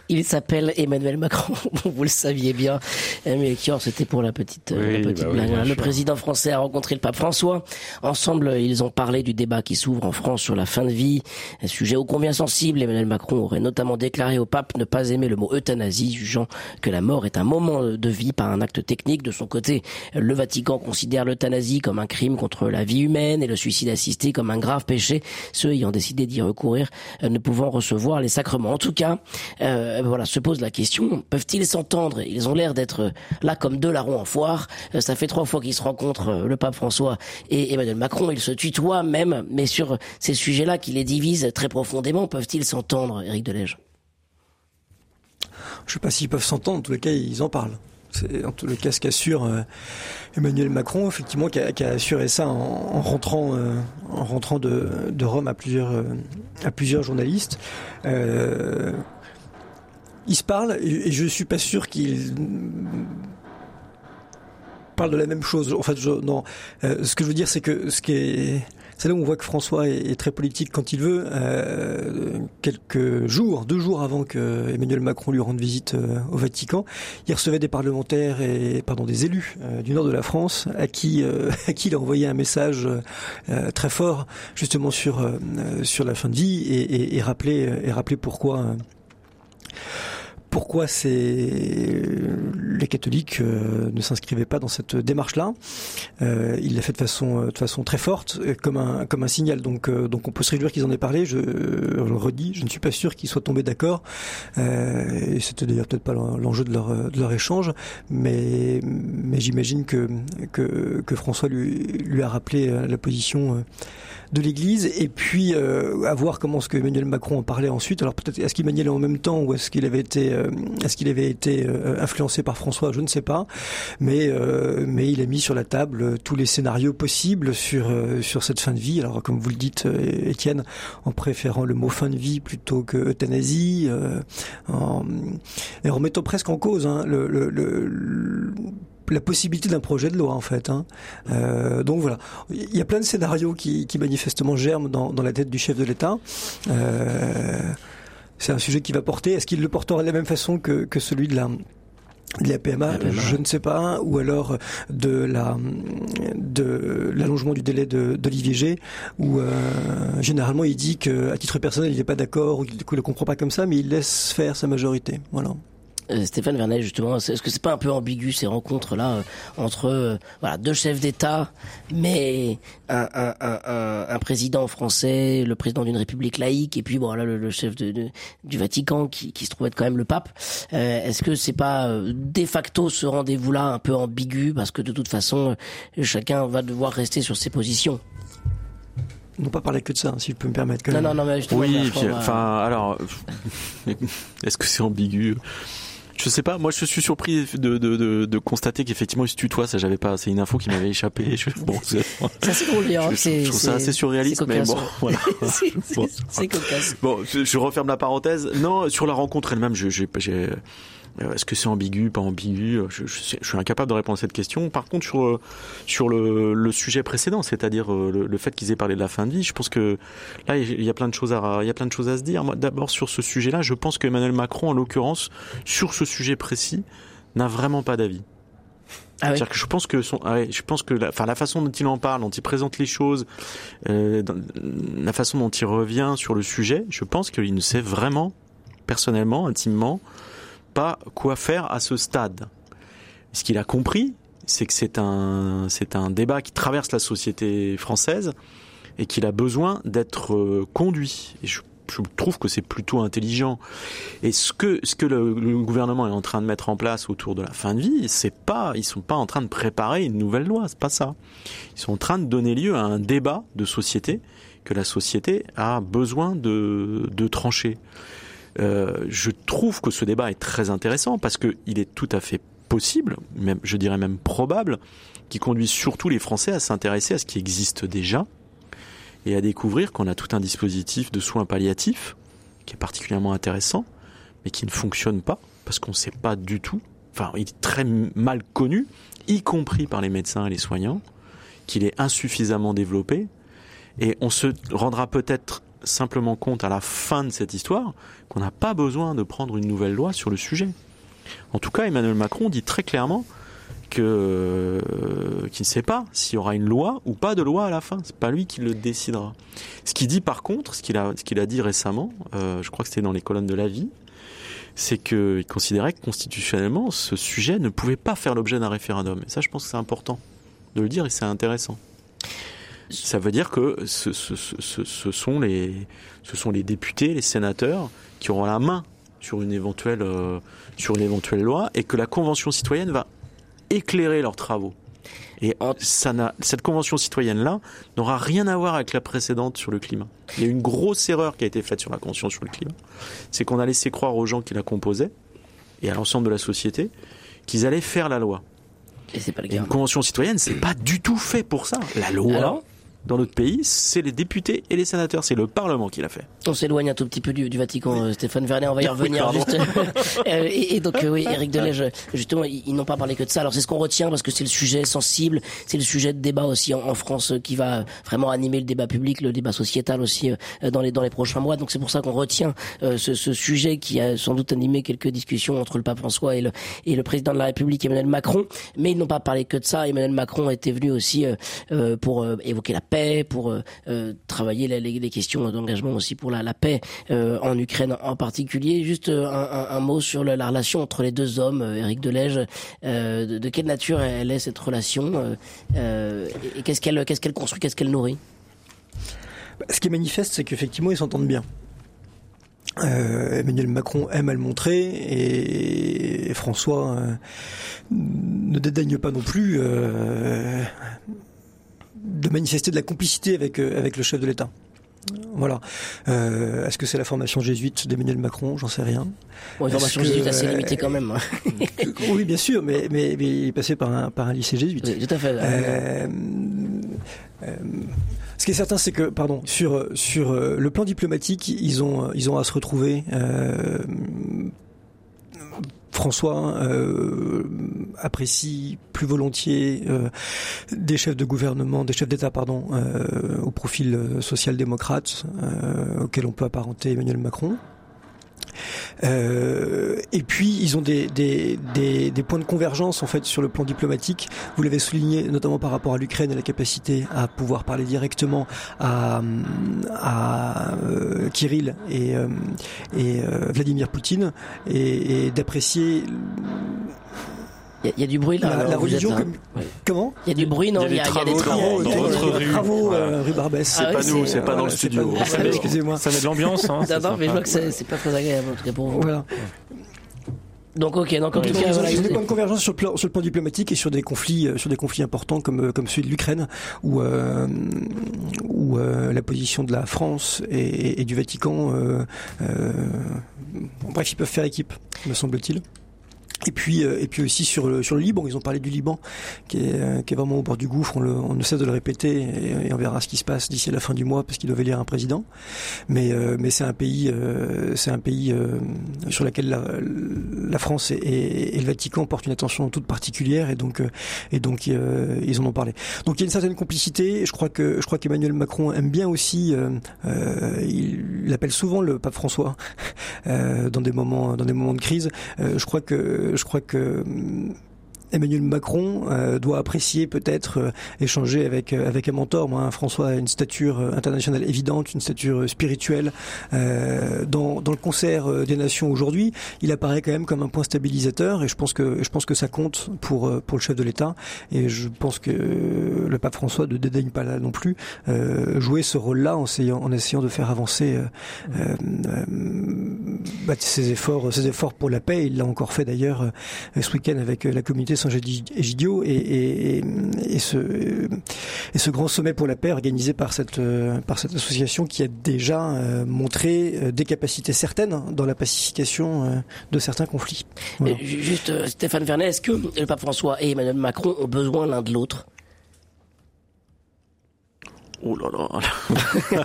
Il s'appelle Emmanuel Macron. vous le saviez bien. Eh, Melchior, c'était pour la petite, euh, Oui, la petite bah blague. bien Le président français a rencontré le pape François. Ensemble, ils ont parlé du débat qui s'ouvre en France sur la fin de vie. Un sujet ô combien sensible. Emmanuel Macron aurait notamment déclaré au pape ne pas aimer le mot euthanasie, jugeant que la mort est un moment de vie, pas un acte technique. De son côté, le Vatican considère l'euthanasie comme un crime contre la vie humaine et le suicide assisté comme un grave péché. Ceux ayant décidé d'y recourir euh, ne pouvant recevoir les sacrements. En tout cas, euh, voilà, se pose la question peuvent-ils s'entendre? Ils ont l'air d'être là comme deux larrons en foire. Euh, Ça fait trois fois qu'ils se rencontrent, euh, le pape François et Emmanuel Macron. Ils se tutoient même, mais sur ces sujets-là qui les divisent très profondément, peuvent-ils s'entendre, Éric Delège Je sais pas s'ils peuvent s'entendre, en tous les cas, ils en parlent. C'est en tout le cas ce qu'assure euh, Emmanuel Macron, effectivement, qui a, assuré ça en, en rentrant, euh, en rentrant de, de Rome à plusieurs, euh, à plusieurs journalistes. Ils se parlent et, et je suis pas sûr qu'ils parlent de la même chose. En fait, non. Ce que je veux dire, c'est que ce qui est c'est là où on voit que François est, très politique quand il veut. Euh, quelques jours, deux jours avant que Emmanuel Macron lui rende visite euh, au Vatican, il recevait des parlementaires et pardon des élus euh, du nord de la France à qui euh, à qui il a envoyé un message très fort justement sur sur la fin de vie et, et, et rappeler et rappeler pourquoi. Euh, pourquoi c'est les catholiques euh, ne s'inscrivaient pas dans cette démarche-là. Euh, il l'a fait de façon, euh, de façon très forte, euh, comme un, comme un signal. Donc, euh, donc on peut se réjouir qu'ils en aient parlé. Je, je le redis, je ne suis pas sûr qu'ils soient tombés d'accord. Euh, et c'était d'ailleurs peut-être pas l'en- l'enjeu de leur, de leur échange, mais, mais j'imagine que, que, que François lui, lui a rappelé euh, la position. De l'Église et puis euh, à voir comment ce que Emmanuel Macron en parlait ensuite. Alors peut-être est-ce qu'il maniait en même temps ou est-ce qu'il avait été euh, est-ce qu'il avait été euh, influencé par François, je ne sais pas. Mais euh, mais il a mis sur la table euh, tous les scénarios possibles sur euh, sur cette fin de vie. Alors comme vous le dites, Étienne, en préférant le mot fin de vie plutôt que euthanasie, en, et en remettant presque en cause hein, le, le- le- la possibilité d'un projet de loi en fait. Hein. Euh, donc voilà, il y a plein de scénarios qui, qui manifestement germent dans, dans la tête du chef de l'État. Euh, c'est un sujet qui va porter. Est-ce qu'il le portera de la même façon que, que celui de la de la PMA, La PMA. je ne sais pas, ou alors de la de l'allongement du délai de, de l'IVG, où euh, généralement il dit que à titre personnel il n'est pas d'accord ou qu'il le comprend pas comme ça, mais il laisse faire sa majorité. Voilà. Euh, Stéphane Vernet, justement, est-ce que c'est pas un peu ambigu ces rencontres-là euh, entre euh, voilà deux chefs d'État, mais un, un, un, un, un président français, le président d'une république laïque, et puis bon là le, le chef de, de- du Vatican qui, qui se trouve être quand même le pape. Euh, est-ce que c'est pas euh, de facto ce rendez-vous-là un peu ambigu parce que de toute façon chacun va devoir rester sur ses positions? N'ont pas parlé que de ça, si je peux me permettre. Quand Non, même. non, non, mais justement, Oui, enfin, alors, est-ce que c'est ambigu? Je sais pas. Moi, je suis surpris de, de, de, de constater qu'effectivement, il se tutoie. Ça, j'avais pas. C'est une info qui m'avait échappé. Je, bon, c'est- assez drôle, hein, je, trouve ça assez surréaliste, mais bon, voilà. C'est- Bon. cocasse. Bon, je, je referme la parenthèse. Non, sur la rencontre elle-même, je, j'ai, j'ai- est-ce que c'est ambigu, pas ambigu? Je, je, sais- je suis incapable de répondre à cette question. Par contre, sur euh, sur le, le sujet précédent, c'est-à-dire euh, le, le fait qu'ils aient parlé de la fin de vie, je pense que là, il y a plein de choses à il y a plein de choses à se dire. Moi, d'abord sur ce sujet-là, je pense que Emmanuel Macron, en l'occurrence, sur ce sujet précis, n'a vraiment pas d'avis. Ah. C'est-à-dire que je pense que son, ah ouais, je pense que la, enfin la façon dont il en parle, dont il présente les choses, euh, dans- la façon dont il revient sur le sujet, je pense qu'il ne sait vraiment, personnellement, intimement, pas quoi faire à ce stade. Ce qu'il a compris, c'est que c'est un, c'est un débat qui traverse la société française et qu'il a besoin d'être euh, conduit. Je trouve que c'est plutôt intelligent. Et ce que ce que le, le gouvernement est en train de mettre en place autour de la fin de vie, c'est pas ils sont pas en train de préparer une nouvelle loi, c'est pas ça. Ils sont en train de donner lieu à un débat de société que la société a besoin de de trancher. Euh, je trouve que ce débat est très intéressant parce que il est tout à fait possible, même je dirais même probable, qui conduise surtout les Français à s'intéresser à ce qui existe déjà et à découvrir qu'on a tout un dispositif de soins palliatifs qui est particulièrement intéressant, mais qui ne fonctionne pas parce qu'on ne sait pas du tout. Enfin, il est très mal connu, y compris par les médecins et les soignants, qu'il est insuffisamment développé, et on se rendra peut-être simplement compte à la fin de cette histoire qu'on n'a pas besoin de prendre une nouvelle loi sur le sujet. En tout cas, Emmanuel Macron dit très clairement que euh, qu'il ne sait pas s'il y aura une loi ou pas de loi à la fin. C'est pas lui qui le décidera. Ce qu'il dit par contre, ce qu'il a, ce qu'il a dit récemment, euh, je crois que c'était dans les colonnes de la vie, c'est qu'il considérait que constitutionnellement, ce sujet ne pouvait pas faire l'objet d'un référendum. Et ça, je pense que c'est important de le dire et c'est intéressant. Ça veut dire que ce, ce, ce, ce, sont les, ce sont les députés, les sénateurs qui auront la main sur une éventuelle, euh, sur une éventuelle loi et que la Convention citoyenne va éclairer leurs travaux. Et ça cette convention citoyenne-là n'aura rien à voir avec la précédente sur le climat. Il y a une grosse erreur qui a été faite sur la convention sur le climat. C'est qu'on a laissé croire aux gens qui la composaient et à l'ensemble de la société qu'ils allaient faire la loi. Et c'est pas le cas. une convention citoyenne, c'est pas du tout fait pour ça. La loi, Alors dans notre pays, c'est les députés et les sénateurs, c'est le Parlement qui l'a fait. On s'éloigne un tout petit peu du, du Vatican, euh, Stéphane Vernet, on va y Oui, revenir pardon. juste. Euh, et, et donc euh, oui, Eric Delège, justement, ils, ils n'ont pas parlé que de ça. Alors c'est ce qu'on retient parce que c'est le sujet sensible, c'est le sujet de débat aussi en, en France euh, qui va vraiment animer le débat public, le débat sociétal aussi euh, dans les dans les prochains mois. Donc c'est pour ça qu'on retient euh, ce, ce sujet qui a sans doute animé quelques discussions entre le pape François et le et le président de la République Emmanuel Macron. Mais ils n'ont pas parlé que de ça. Emmanuel Macron était venu aussi euh, euh, pour euh, évoquer la paix, pour euh, euh, travailler les, questions d'engagement aussi pour la, paix euh, en Ukraine en particulier. Juste un, mot sur la, la relation entre les deux hommes, Éric Delège. De, quelle nature est cette relation et, qu'est-ce qu'elle qu'est-ce qu'elle construit, qu'est-ce qu'elle nourrit? Bah, Ce qui est manifeste, c'est qu'effectivement, ils s'entendent bien. Emmanuel Macron aime à le montrer et, François ne dédaigne pas non plus de manifester de la complicité avec, euh, avec le chef de l'État. Voilà. Euh, Est-ce que c'est la formation jésuite d'Emmanuel Macron? J'en sais rien. Bon, une formation que, jésuite assez euh, limitée quand même. hein. Oui, bien sûr, mais, mais, mais il est passé par un, par un lycée jésuite. Oui, tout à fait. Euh, ce qui est certain, c'est que, pardon, sur sur le plan diplomatique, ils ont ils ont à se retrouver. François euh, apprécie plus volontiers euh, des chefs de gouvernement, des chefs d'État, pardon, euh, au profil social-démocrate auquel on peut apparenter Emmanuel Macron. Euh, et puis ils ont des, des, des, des points de convergence en fait sur le plan diplomatique. Vous l'avez souligné notamment par rapport à l'Ukraine et la capacité à pouvoir parler directement à, à euh, Kirill et, euh, et euh, Vladimir Poutine et, et d'apprécier Il y, a- il y a du bruit là. la, religion êtes comme comment Il y a du bruit, non Il y des il y a des travaux dans- votre rue. travaux Voilà. euh, rue Barbès. C'est Ah pas oui, nous, c'est- pas dans le studio. Excusez-moi. Ça met de l'ambiance. Hein, non, mais je vois que c'est pas très agréable en tout cas pour vous. Voilà. Donc ok, donc en tout cas, voilà, des ils- points de convergence sur le plan, sur le plan diplomatique et sur des conflits, euh, sur des conflits importants comme euh, comme celui de l'Ukraine, où euh, où euh, la position de la France et, et- et du Vatican, euh, euh, bref, ils peuvent faire équipe, me semble-t-il. Et puis, euh, et puis aussi sur le, sur le Liban, ils ont parlé du Liban, qui est, euh, qui est vraiment au bord du gouffre. On, le, on ne cesse de le répéter et, on verra ce qui se passe d'ici la fin du mois parce qu'ils doivent élire un président. Mais, euh, mais c'est un pays, c'est un pays sur lequel la, la France et, et- et le Vatican portent une attention toute particulière et donc, et donc ils en ont parlé. Donc il y a une certaine complicité. Je crois que je crois qu'Emmanuel Macron aime bien aussi. euh, il, il appelle souvent le pape François euh, dans des moments dans des moments de crise. Euh, je crois que je crois que hum, Emmanuel Macron euh, doit apprécier peut-être euh, échanger avec euh, avec un mentor. Moi, François a une stature internationale évidente, une stature spirituelle dans dans le concert des nations aujourd'hui. Il apparaît quand même comme un point stabilisateur et je pense que je pense que ça compte pour pour le chef de l'État et je pense que le pape François ne dédaigne pas là non plus jouer ce rôle-là en essayant de faire avancer euh, bah, ses efforts ses efforts pour la paix. Il l'a encore fait d'ailleurs euh, ce week-end avec euh, la communauté Saint-Egidio et, et, et, ce et ce grand sommet pour la paix organisé par cette euh, par cette association qui a déjà euh, montré euh, des capacités certaines dans la pacification euh, de certains conflits. Euh, Juste, euh, Stéphane Vernet, est-ce que le pape François et Emmanuel Macron ont besoin l'un de l'autre? Oh là là,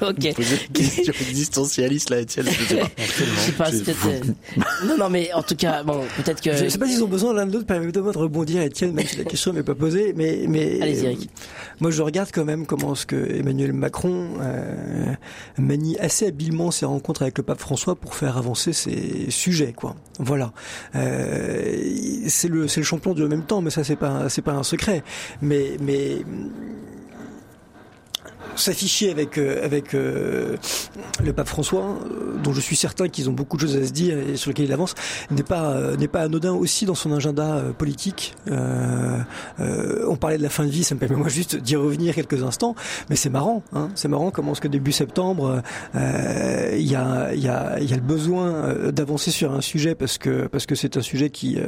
Ok. poser une question existentialiste là, Étienne, je sais pas. Je sais pas, euh, Non, non, mais en tout cas, bon, peut-être que. Je sais pas s'ils ont besoin l'un de l'autre, permettez-moi de rebondir, Étienne, même si la question n'est pas posée, mais, mais Allez-y, Eric. moi je regarde quand même comment ce que Emmanuel Macron euh, manie assez habilement ses rencontres avec le pape François pour faire avancer ses sujets, quoi. Voilà. Euh, c'est le c'est le champion du même temps, mais ça c'est pas c'est pas un secret. Mais mais s'afficher avec euh, avec euh, le pape François, euh, dont je suis certain qu'ils ont beaucoup de choses à se dire et sur lesquelles il avance, n'est pas n'est pas anodin aussi dans son agenda politique. On parlait de la fin de vie, ça me permet moi juste d'y revenir quelques instants, mais c'est marrant, hein, c'est marrant comment est-ce que début septembre, il y a il y a il y a le besoin d'avancer sur un sujet parce que parce que c'est un sujet qui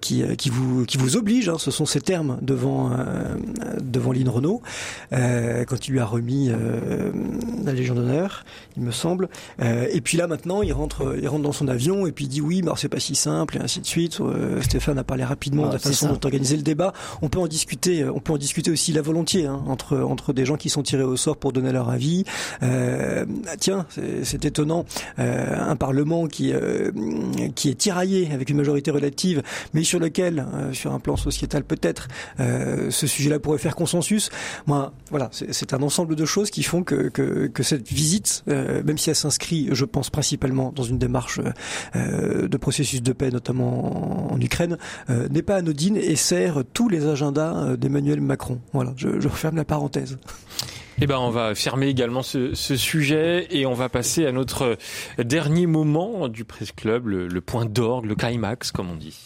qui qui vous qui vous oblige, hein, ce sont ces termes devant euh, devant Lynn Renault quand il lui a remis euh, la Légion d'honneur, il me semble. Euh, et puis là maintenant, il rentre, il rentre dans son avion et puis il dit oui, mais c'est pas si simple et ainsi de suite. Euh, Stéphane a parlé rapidement Ah, de la c'est façon ça. dont organiser le débat. On peut en discuter, on peut en discuter aussi la volontiers hein, entre entre des gens qui sont tirés au sort pour donner leur avis. Ah, tiens, c'est étonnant, un parlement qui qui est tiraillé avec une majorité relative, mais sur lequel, sur un plan sociétal peut-être, ce sujet-là pourrait faire consensus. Moi, voilà, c'est un ensemble de choses qui font que, que, cette visite, euh, même si elle s'inscrit, je pense principalement dans une démarche euh, de processus de paix, notamment en, Ukraine, euh, n'est pas anodine et sert tous les agendas d'Emmanuel Macron. Voilà, je, je referme la parenthèse. Eh ben, on va fermer également ce, sujet et on va passer à notre dernier moment du Presse Club, le point d'orgue, le climax, comme on dit.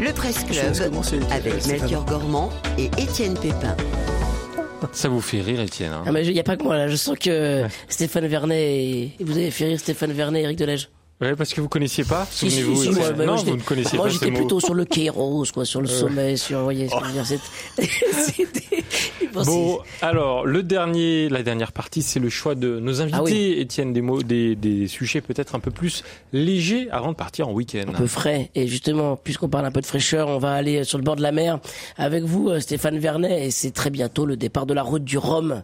Le Presse Club avec. Melchior Gormand et Étienne Pépin. Ça vous fait rire, Étienne hein? Ah, mais il n'y a pas que moi là. Je sens que Stéphane Vernet, et... vous avez fait rire Stéphane Vernet et Eric Delage. Ouais, parce que vous connaissiez pas Si, si, Souvenez-vous si, moi, bah, Non, moi, j'étais- vous ne connaissiez Moi pas j'étais ces mots. plutôt sur le Kairos, quoi, sur le sommet, sur, vous voyez ce que je veux dire. C'était. Bon, Bon, alors le dernier, la dernière partie, c'est le choix de nos invités, Ah oui. Étienne, des mots, des, des sujets peut-être un peu plus légers avant de partir en week-end. un peu frais. Et justement, puisqu'on parle un peu de fraîcheur, on va aller sur le bord de la mer avec vous, euh, Stéphane Vernet, et c'est très bientôt le départ de la route du Rhum.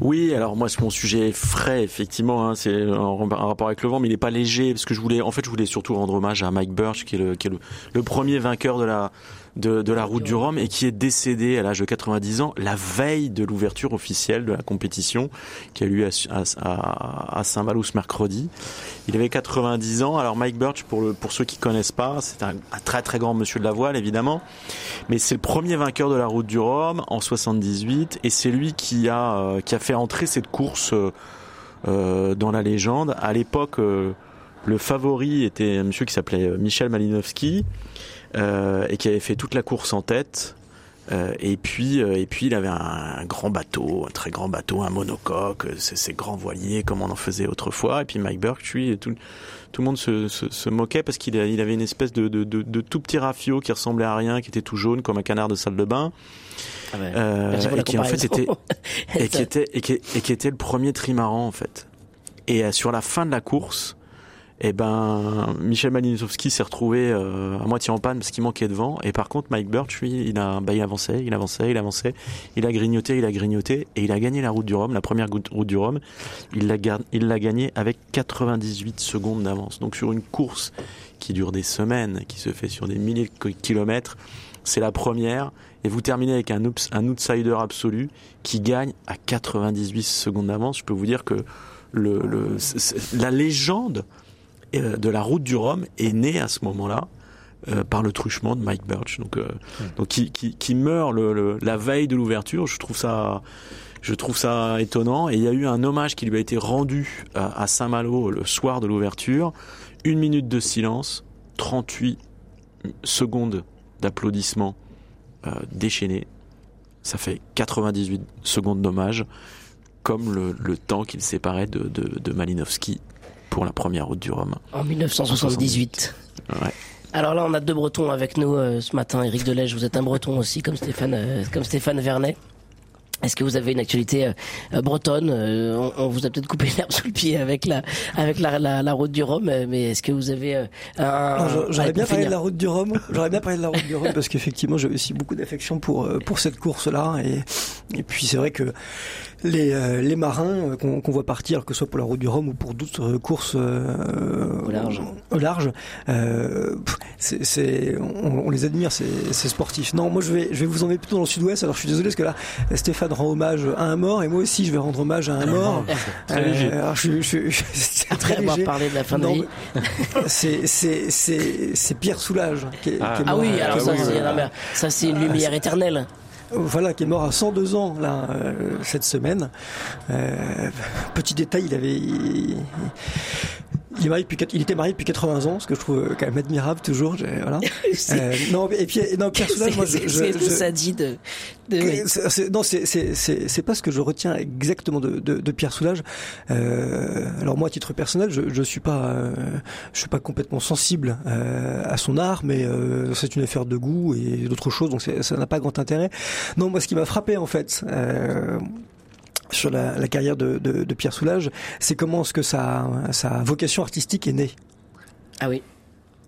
Oui, alors moi, mon sujet frais, effectivement. Hein, c'est en, rapport avec le vent, mais il n'est pas léger parce que je voulais, en fait, je voulais surtout rendre hommage à Mike Birch, qui est le, qui est le premier vainqueur de la de, de la route du Rhum et qui est décédé à l'âge de 90 ans la veille de l'ouverture officielle de la compétition qui a eu lieu à, à, à Saint-Malo mercredi. Il avait 90 ans. Alors Mike Birch, pour, le, pour ceux qui connaissent pas, c'est un, un très très grand monsieur de la voile évidemment, mais c'est le premier vainqueur de la route du Rhum en 78 et c'est lui qui a euh, qui a fait entrer cette course euh, euh, dans la légende. À l'époque, euh, le favori était un monsieur qui s'appelait Michel Malinowski euh, et qui avait fait toute la course en tête. Euh, et puis, euh, et puis, il avait un, un, grand bateau, un très grand bateau, un monocoque, euh, ces, grands voiliers comme on en faisait autrefois. Et puis Mike Burke, lui, tout, tout le monde se, se, se moquait parce qu'il il avait une espèce de, de, de, de, tout petit rafio qui ressemblait à rien, qui était tout jaune comme un canard de salle de bain. Ah ouais. Euh, et qui en fait était et qui était et qui, et qui était le premier trimaran en fait. Et euh, sur la fin de la course, eh ben Michel Malinowski s'est retrouvé euh, à moitié en panne parce qu'il manquait de vent. Et par contre Mike Birch, lui, il a, bah, il avançait, il avançait, il avançait, il a grignoté, il a grignoté et il a gagné la route du Rhum, la première route du Rhum. Il l'a gagné avec 98 secondes d'avance. Donc sur une course qui dure des semaines, qui se fait sur des milliers de kilomètres, c'est la première et vous terminez avec un, outsider absolu qui gagne à 98 secondes d'avance. Je peux vous dire que le, la légende de la route du Rhum est née à ce moment-là. Euh, par le truchement de Mike Birch, donc euh, mmh. donc qui, qui, qui meurt le, le, la veille de l'ouverture. Je trouve ça je trouve ça étonnant. Et il y a eu un hommage qui lui a été rendu à, à Saint-Malo le soir de l'ouverture. Une minute de silence, 38 secondes d'applaudissements euh, déchaînés. Ça fait 98 secondes d'hommage, comme le, le temps qu'il séparait de, de, de, Malinowski pour la première route du Rhum. En 1978. Ouais. Alors là, on a deux Bretons avec nous euh, ce matin. Éric Delège, vous êtes un Breton aussi, comme Stéphane, euh, comme Stéphane Vernet. Est-ce que vous avez une actualité euh, bretonne euh, on, on, vous a peut-être coupé l'herbe sous le pied avec la avec la, la, la route du Rhum, mais est-ce que vous avez euh, un J'aurais bien parlé de la route du Rhum. J'aurais bien parlé de la route du Rhum parce qu'effectivement, j'ai aussi beaucoup d'affection pour pour cette course-là et et puis c'est vrai que les, euh, les marins qu'on qu voit partir, que ce soit pour la route du Rhum ou pour d'autres courses euh, au large, au large euh, c'est, on, on, les admire, ces, ces, sportifs. Non, moi je vais, je vais vous emmener plutôt dans le sud-ouest. Alors je suis désolé parce que là, Stéphane rend hommage à un mort et moi aussi je vais rendre hommage à un mort. très léger. alors je, je, je, c'est très léger. parler de la fin de vie. c'est, c'est, c'est, c'est Pierre qui est, ah. qui est ah mort. oui, alors ah, ça, oui, c'est, voilà. ça c'est une lumière éternelle voilà, qui est mort à 102 ans là euh, cette semaine. Euh, petit détail, il avait il, est marié depuis, il était marié depuis 80 ans, ce que je trouve quand même admirable toujours. Voilà. euh, non, et puis non, Pierre Soulages, moi, je, je, je, ça dit de. non, c'est c'est pas ce que je retiens exactement de, de, de Pierre Soulages. Euh, alors moi, à titre personnel, je, je suis pas, euh, je suis pas complètement sensible euh, à son art, mais euh, c'est une affaire de goût et d'autres choses, donc ça n'a pas grand intérêt. Non, moi, ce qui m'a frappé en fait. Sur la, la carrière de, de, de, Pierre Soulages, c'est comment est-ce que sa, sa vocation artistique est née? Ah oui.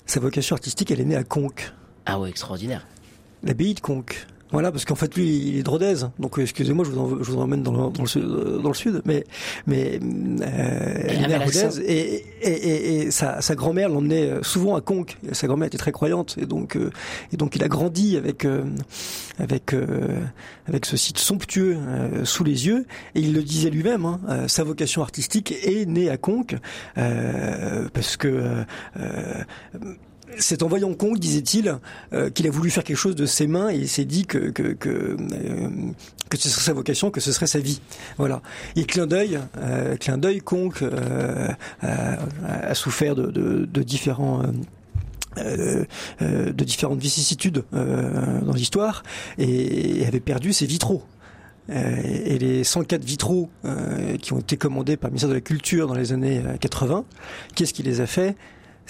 Sa vocation artistique, elle est née à Conques. Ah oui, extraordinaire. L'abbaye de Conques. Voilà, parce qu'en fait, lui, il est Rodez. Donc, excusez-moi, je vous, en, je vous emmène dans le, dans le, sud, dans le sud. Mais, mais euh, il est Rodez. Et, et, et, et, sa, sa grand-mère l'emmenait souvent à Conques. Sa grand-mère était très croyante. Et donc, euh, et donc il a grandi avec, euh, avec, euh, avec ce site somptueux euh, sous les yeux. Et il le disait lui-même, hein, sa vocation artistique est née à Conques. parce que c'est en voyant Kong, disait-il, euh, qu'il a voulu faire quelque chose de ses mains et s'est dit euh, que ce serait sa vocation, que ce serait sa vie. Voilà. Et clin d'œil, euh, Kong a, souffert de, euh, euh, différentes vicissitudes euh, dans l'histoire et avait perdu ses vitraux. et les 104 vitraux qui ont été commandés par le ministère de la Culture dans les années 80, qu'est-ce qui les a fait?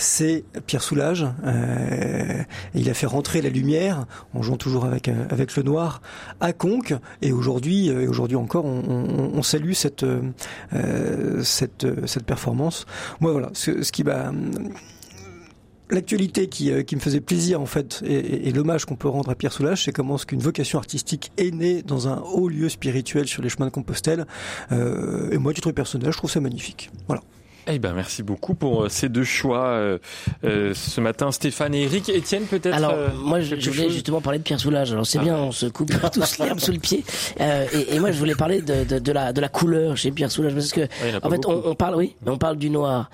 C'est Pierre Soulages. Euh, il a fait rentrer la lumière, en jouant toujours avec avec le noir, à Conques. Et aujourd'hui, et aujourd'hui encore, on, on, on salue cette euh, cette cette performance. Moi, voilà, ce, ce qui m'a L'actualité qui, qui, me faisait plaisir en fait et, et, l'hommage qu'on peut rendre à Pierre Soulages, c'est comment ce qu'une vocation artistique est née dans un haut lieu spirituel sur les chemins de Compostelle. Euh, et moi, à titre personnel, je trouve ça magnifique. Voilà. Eh ben, merci beaucoup pour ces deux choix euh, euh, ce matin, Stéphane et Eric. Étienne, peut-être. Alors, euh, moi, je, je voulais chose... justement parler de Pierre Soulages. Alors, c'est ah. bien, on se coupe tous l'herbe sous le pied. Euh, et, et, moi, je voulais parler de, de, de, la de la couleur chez Pierre Soulages parce que, ouais, en fait, on, on, parle, oui, on parle du noir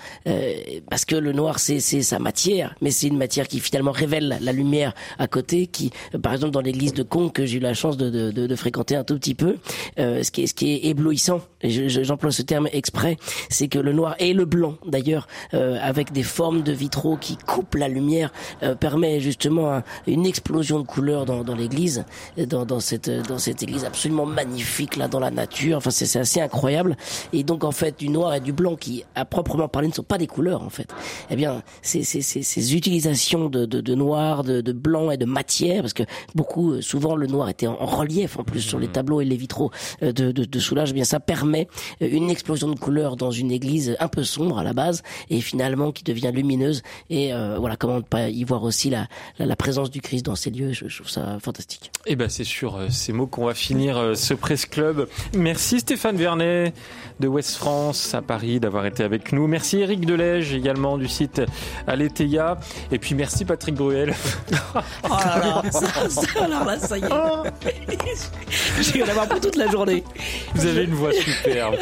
parce que le noir, c'est c'est sa matière, mais c'est une matière qui finalement révèle la lumière à côté. Qui, par exemple, dans l'église de Conques, que j'ai eu la chance de, de, de, fréquenter un tout petit peu, ce qui est ce qui est éblouissant. Et j'emploie ce terme exprès, c'est que le noir est le blanc d'ailleurs, euh, avec des formes de vitraux qui coupent la lumière, euh, permet justement une explosion de couleurs dans, dans l'église, dans, dans cette dans cette église absolument magnifique là dans la nature. Enfin, c'est assez incroyable. Et donc en fait, du noir et du blanc qui, à proprement parler, ne sont pas des couleurs en fait. Eh bien, ces, ces, ces, utilisations de, de, de noir, de, de, blanc et de matière, parce que beaucoup, souvent, le noir était en, relief en plus sur les tableaux et les vitraux de, de, de Soulage. Eh bien, ça permet une explosion de couleurs dans une église un peu sombre à la base et finalement qui devient lumineuse. Et euh, voilà, comment ne pas y voir aussi la, la, présence du Christ dans ces lieux. Je, trouve ça fantastique. Et eh ben, c'est sur euh, ces mots qu'on va finir euh, ce Presse Club. Merci Stéphane Vernet de West France à Paris d'avoir été avec nous. Merci Eric Delège également du site Aletheia. Et puis merci Patrick Bruel. oh là là, ça, ça, alors là, ça y est. Je vais en avoir pour toute la journée. Vous avez une voix superbe.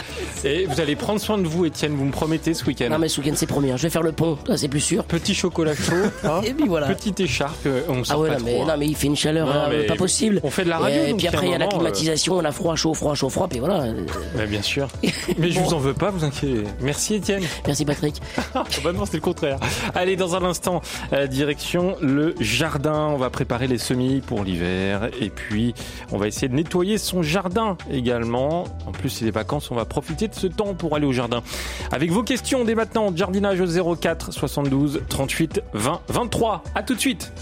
Et vous allez prendre soin de vous, Étienne, vous me promettez ce week-end. Non mais ce week-end c'est promis, hein. je vais faire le pont, c'est plus sûr. Petit chocolat chaud. Hein. et puis voilà. Petite écharpe, on sent ah ouais, pas non, trop, mais, hein. non mais il fait une chaleur euh, pas possible. On fait de la radio. Et, donc puis après il y a la moment, climatisation, on a froid, chaud, froid, chaud, froid, puis voilà. euh, bien sûr. Mais je vous en veux pas, vous inquiétez. Merci Étienne. Merci Patrick. bah non, c'est le contraire. Allez, dans un instant, euh, direction le jardin. On va préparer les semis pour l'hiver. Et puis, on va essayer de nettoyer son jardin également. En plus, c'est les vacances, on va profiter de ce temps pour aller au jardin. Avec vos questions dès maintenant, jardinage au 04 72 38 20 23. À tout de suite.